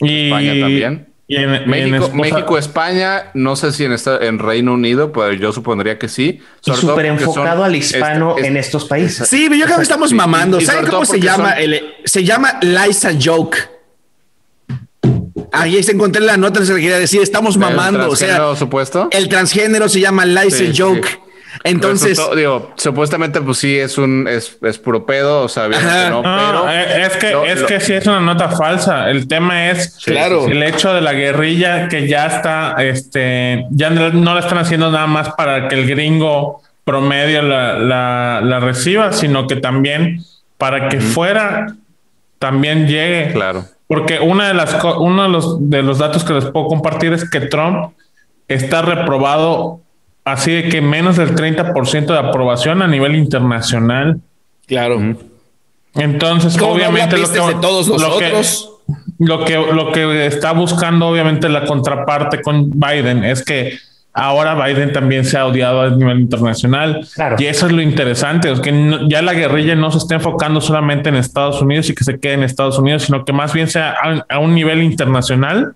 y España también. Y en, y en México, esposa- México, España, no sé si en, esta, en Reino Unido, pero yo supondría que sí. Súper enfocado al hispano este- en estos países. Sí, pero yo creo que estamos mamando. ¿Saben cómo todo se llama? son- El, se llama Liza Joke. Ahí se encontré la nota, se le quería decir, estamos el mamando. O sea, supuesto. el transgénero se llama Liza Sí, Joke. sí. Entonces, Resultó- digo, supuestamente, pues sí, es un es, es puro pedo, o sea, Ajá. no, No, pero eh, es que lo- es lo- que sí es una nota falsa. El tema es Claro. el hecho de la guerrilla que ya está, este, ya no, no la están haciendo nada más para que el gringo promedio la, la, la reciba, sino que también para que fuera también llegue. claro. Porque una de las co- uno de los, de los datos que les puedo compartir es que Trump está reprobado así de que menos del 30% de aprobación a nivel internacional. claro. Entonces, ¿Cómo no obviamente lo que, de todos lo que- lo que lo que está buscando obviamente la contraparte con Biden es que ahora Biden también se ha odiado a nivel internacional Claro. y eso es lo interesante, es que no- ya la guerrilla no se está enfocando solamente en Estados Unidos y que se quede en Estados Unidos, sino que más bien sea a, a un nivel internacional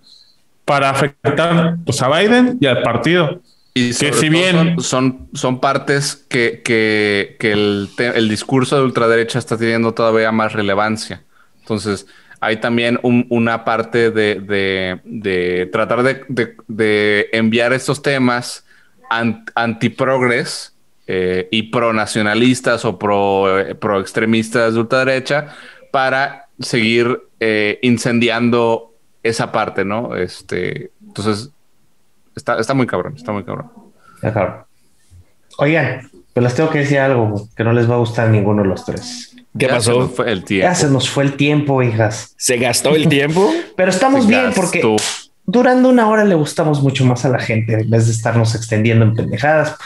para afectar pues, a Biden y al partido. Y si bien- son, son, son partes que, que, que el, el discurso de ultraderecha está teniendo todavía más relevancia. Entonces, hay también un- una parte de, de, de tratar de, de- enviar estos temas an- antiprogres eh, y pro-nacionalistas o pro, eh, pro-extremistas de ultraderecha para seguir eh, incendiando esa parte, ¿no? Este, entonces, Está, está muy cabrón, está muy cabrón. Ya, cabrón. Oigan, pues les tengo que decir algo que no les va a gustar a ninguno de los tres. ¿Qué Ya se pasó? nos fue el Ya tiempo. se nos fue el tiempo, hijas. ¿Se gastó el tiempo? Pero estamos Se bien gastó. porque durando una hora le gustamos mucho más a la gente en vez de estarnos extendiendo en pendejadas.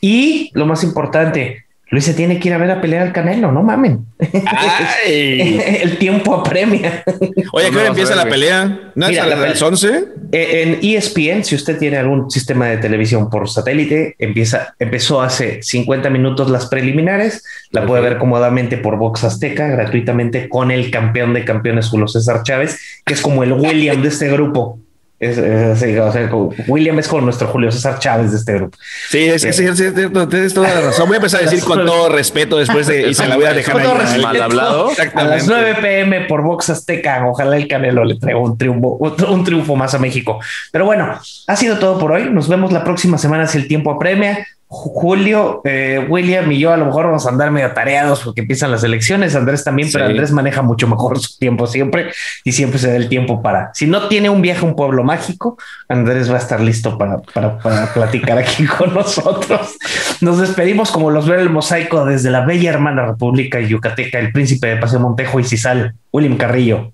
Y lo más importante, Luis se tiene que ir a ver a pelear al Canelo, no mamen. Ay. el tiempo apremia. Oye, ¿a qué hora empieza la pelea? ¿No es Mira, a la las pelea- 11? Eh, En ESPN, si usted tiene algún sistema de televisión por satélite, empieza, empezó hace 50 minutos las preliminares. La puede ver cómodamente por Vox Azteca, gratuitamente, con el campeón de campeones, Julio César Chávez, que es como el William de este grupo. Es, es así, o sea, como- William es como nuestro Julio César Chávez de este grupo. Sí, es que sí, es cierto, tienes toda la razón. Voy a empezar a decir con todo respeto después de y se la voy a dejar ahí. mal hablado. A las 9 pm por Vox Azteca, ojalá el Canelo le traiga un triunfo, otro- un triunfo más a México. Pero bueno, ha sido todo por hoy. Nos vemos la próxima semana si el tiempo apremia. Julio, eh, William y yo a lo mejor vamos a andar medio tareados porque empiezan las elecciones. Andrés también, pero. Andrés maneja mucho mejor su tiempo siempre y siempre se da el tiempo para. Si no tiene un viaje a un pueblo mágico, Andrés va a estar listo para, para, para platicar aquí con nosotros. Nos despedimos como los ve el mosaico desde la bella hermana República Yucateca, el príncipe de Paseo Montejo y Cisal, William Carrillo.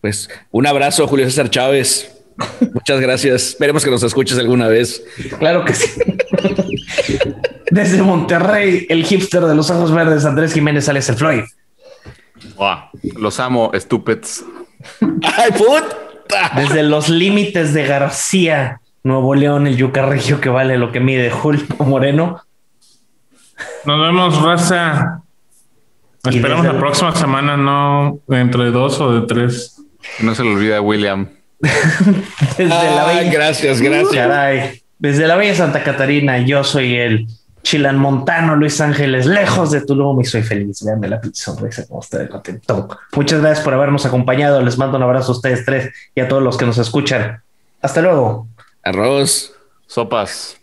Pues un abrazo, Julio César Chávez. Muchas gracias. Esperemos que nos escuches alguna vez. Claro que sí. Desde Monterrey, el hipster de los ojos verdes, Andrés Jiménez Alex el Floyd. Buah, Los amo, estúpidos. ¡Ay, puta! Desde los límites de García, Nuevo León, el Yucarrillo que vale lo que mide Julio Moreno. Nos vemos, raza. Esperamos la próxima semana, no dentro de dos o de tres. No se le olvida William. Desde la Ay, bella, gracias, gracias. Caray. Desde la bella Santa Catarina, yo soy el chilanmontano Luis Ángeles, lejos de Tulum y soy feliz. Veanme la sonrisa como está de contento. Muchas gracias por habernos acompañado. Les mando un abrazo a ustedes tres y a todos los que nos escuchan. Hasta luego. Arroz. Sopas.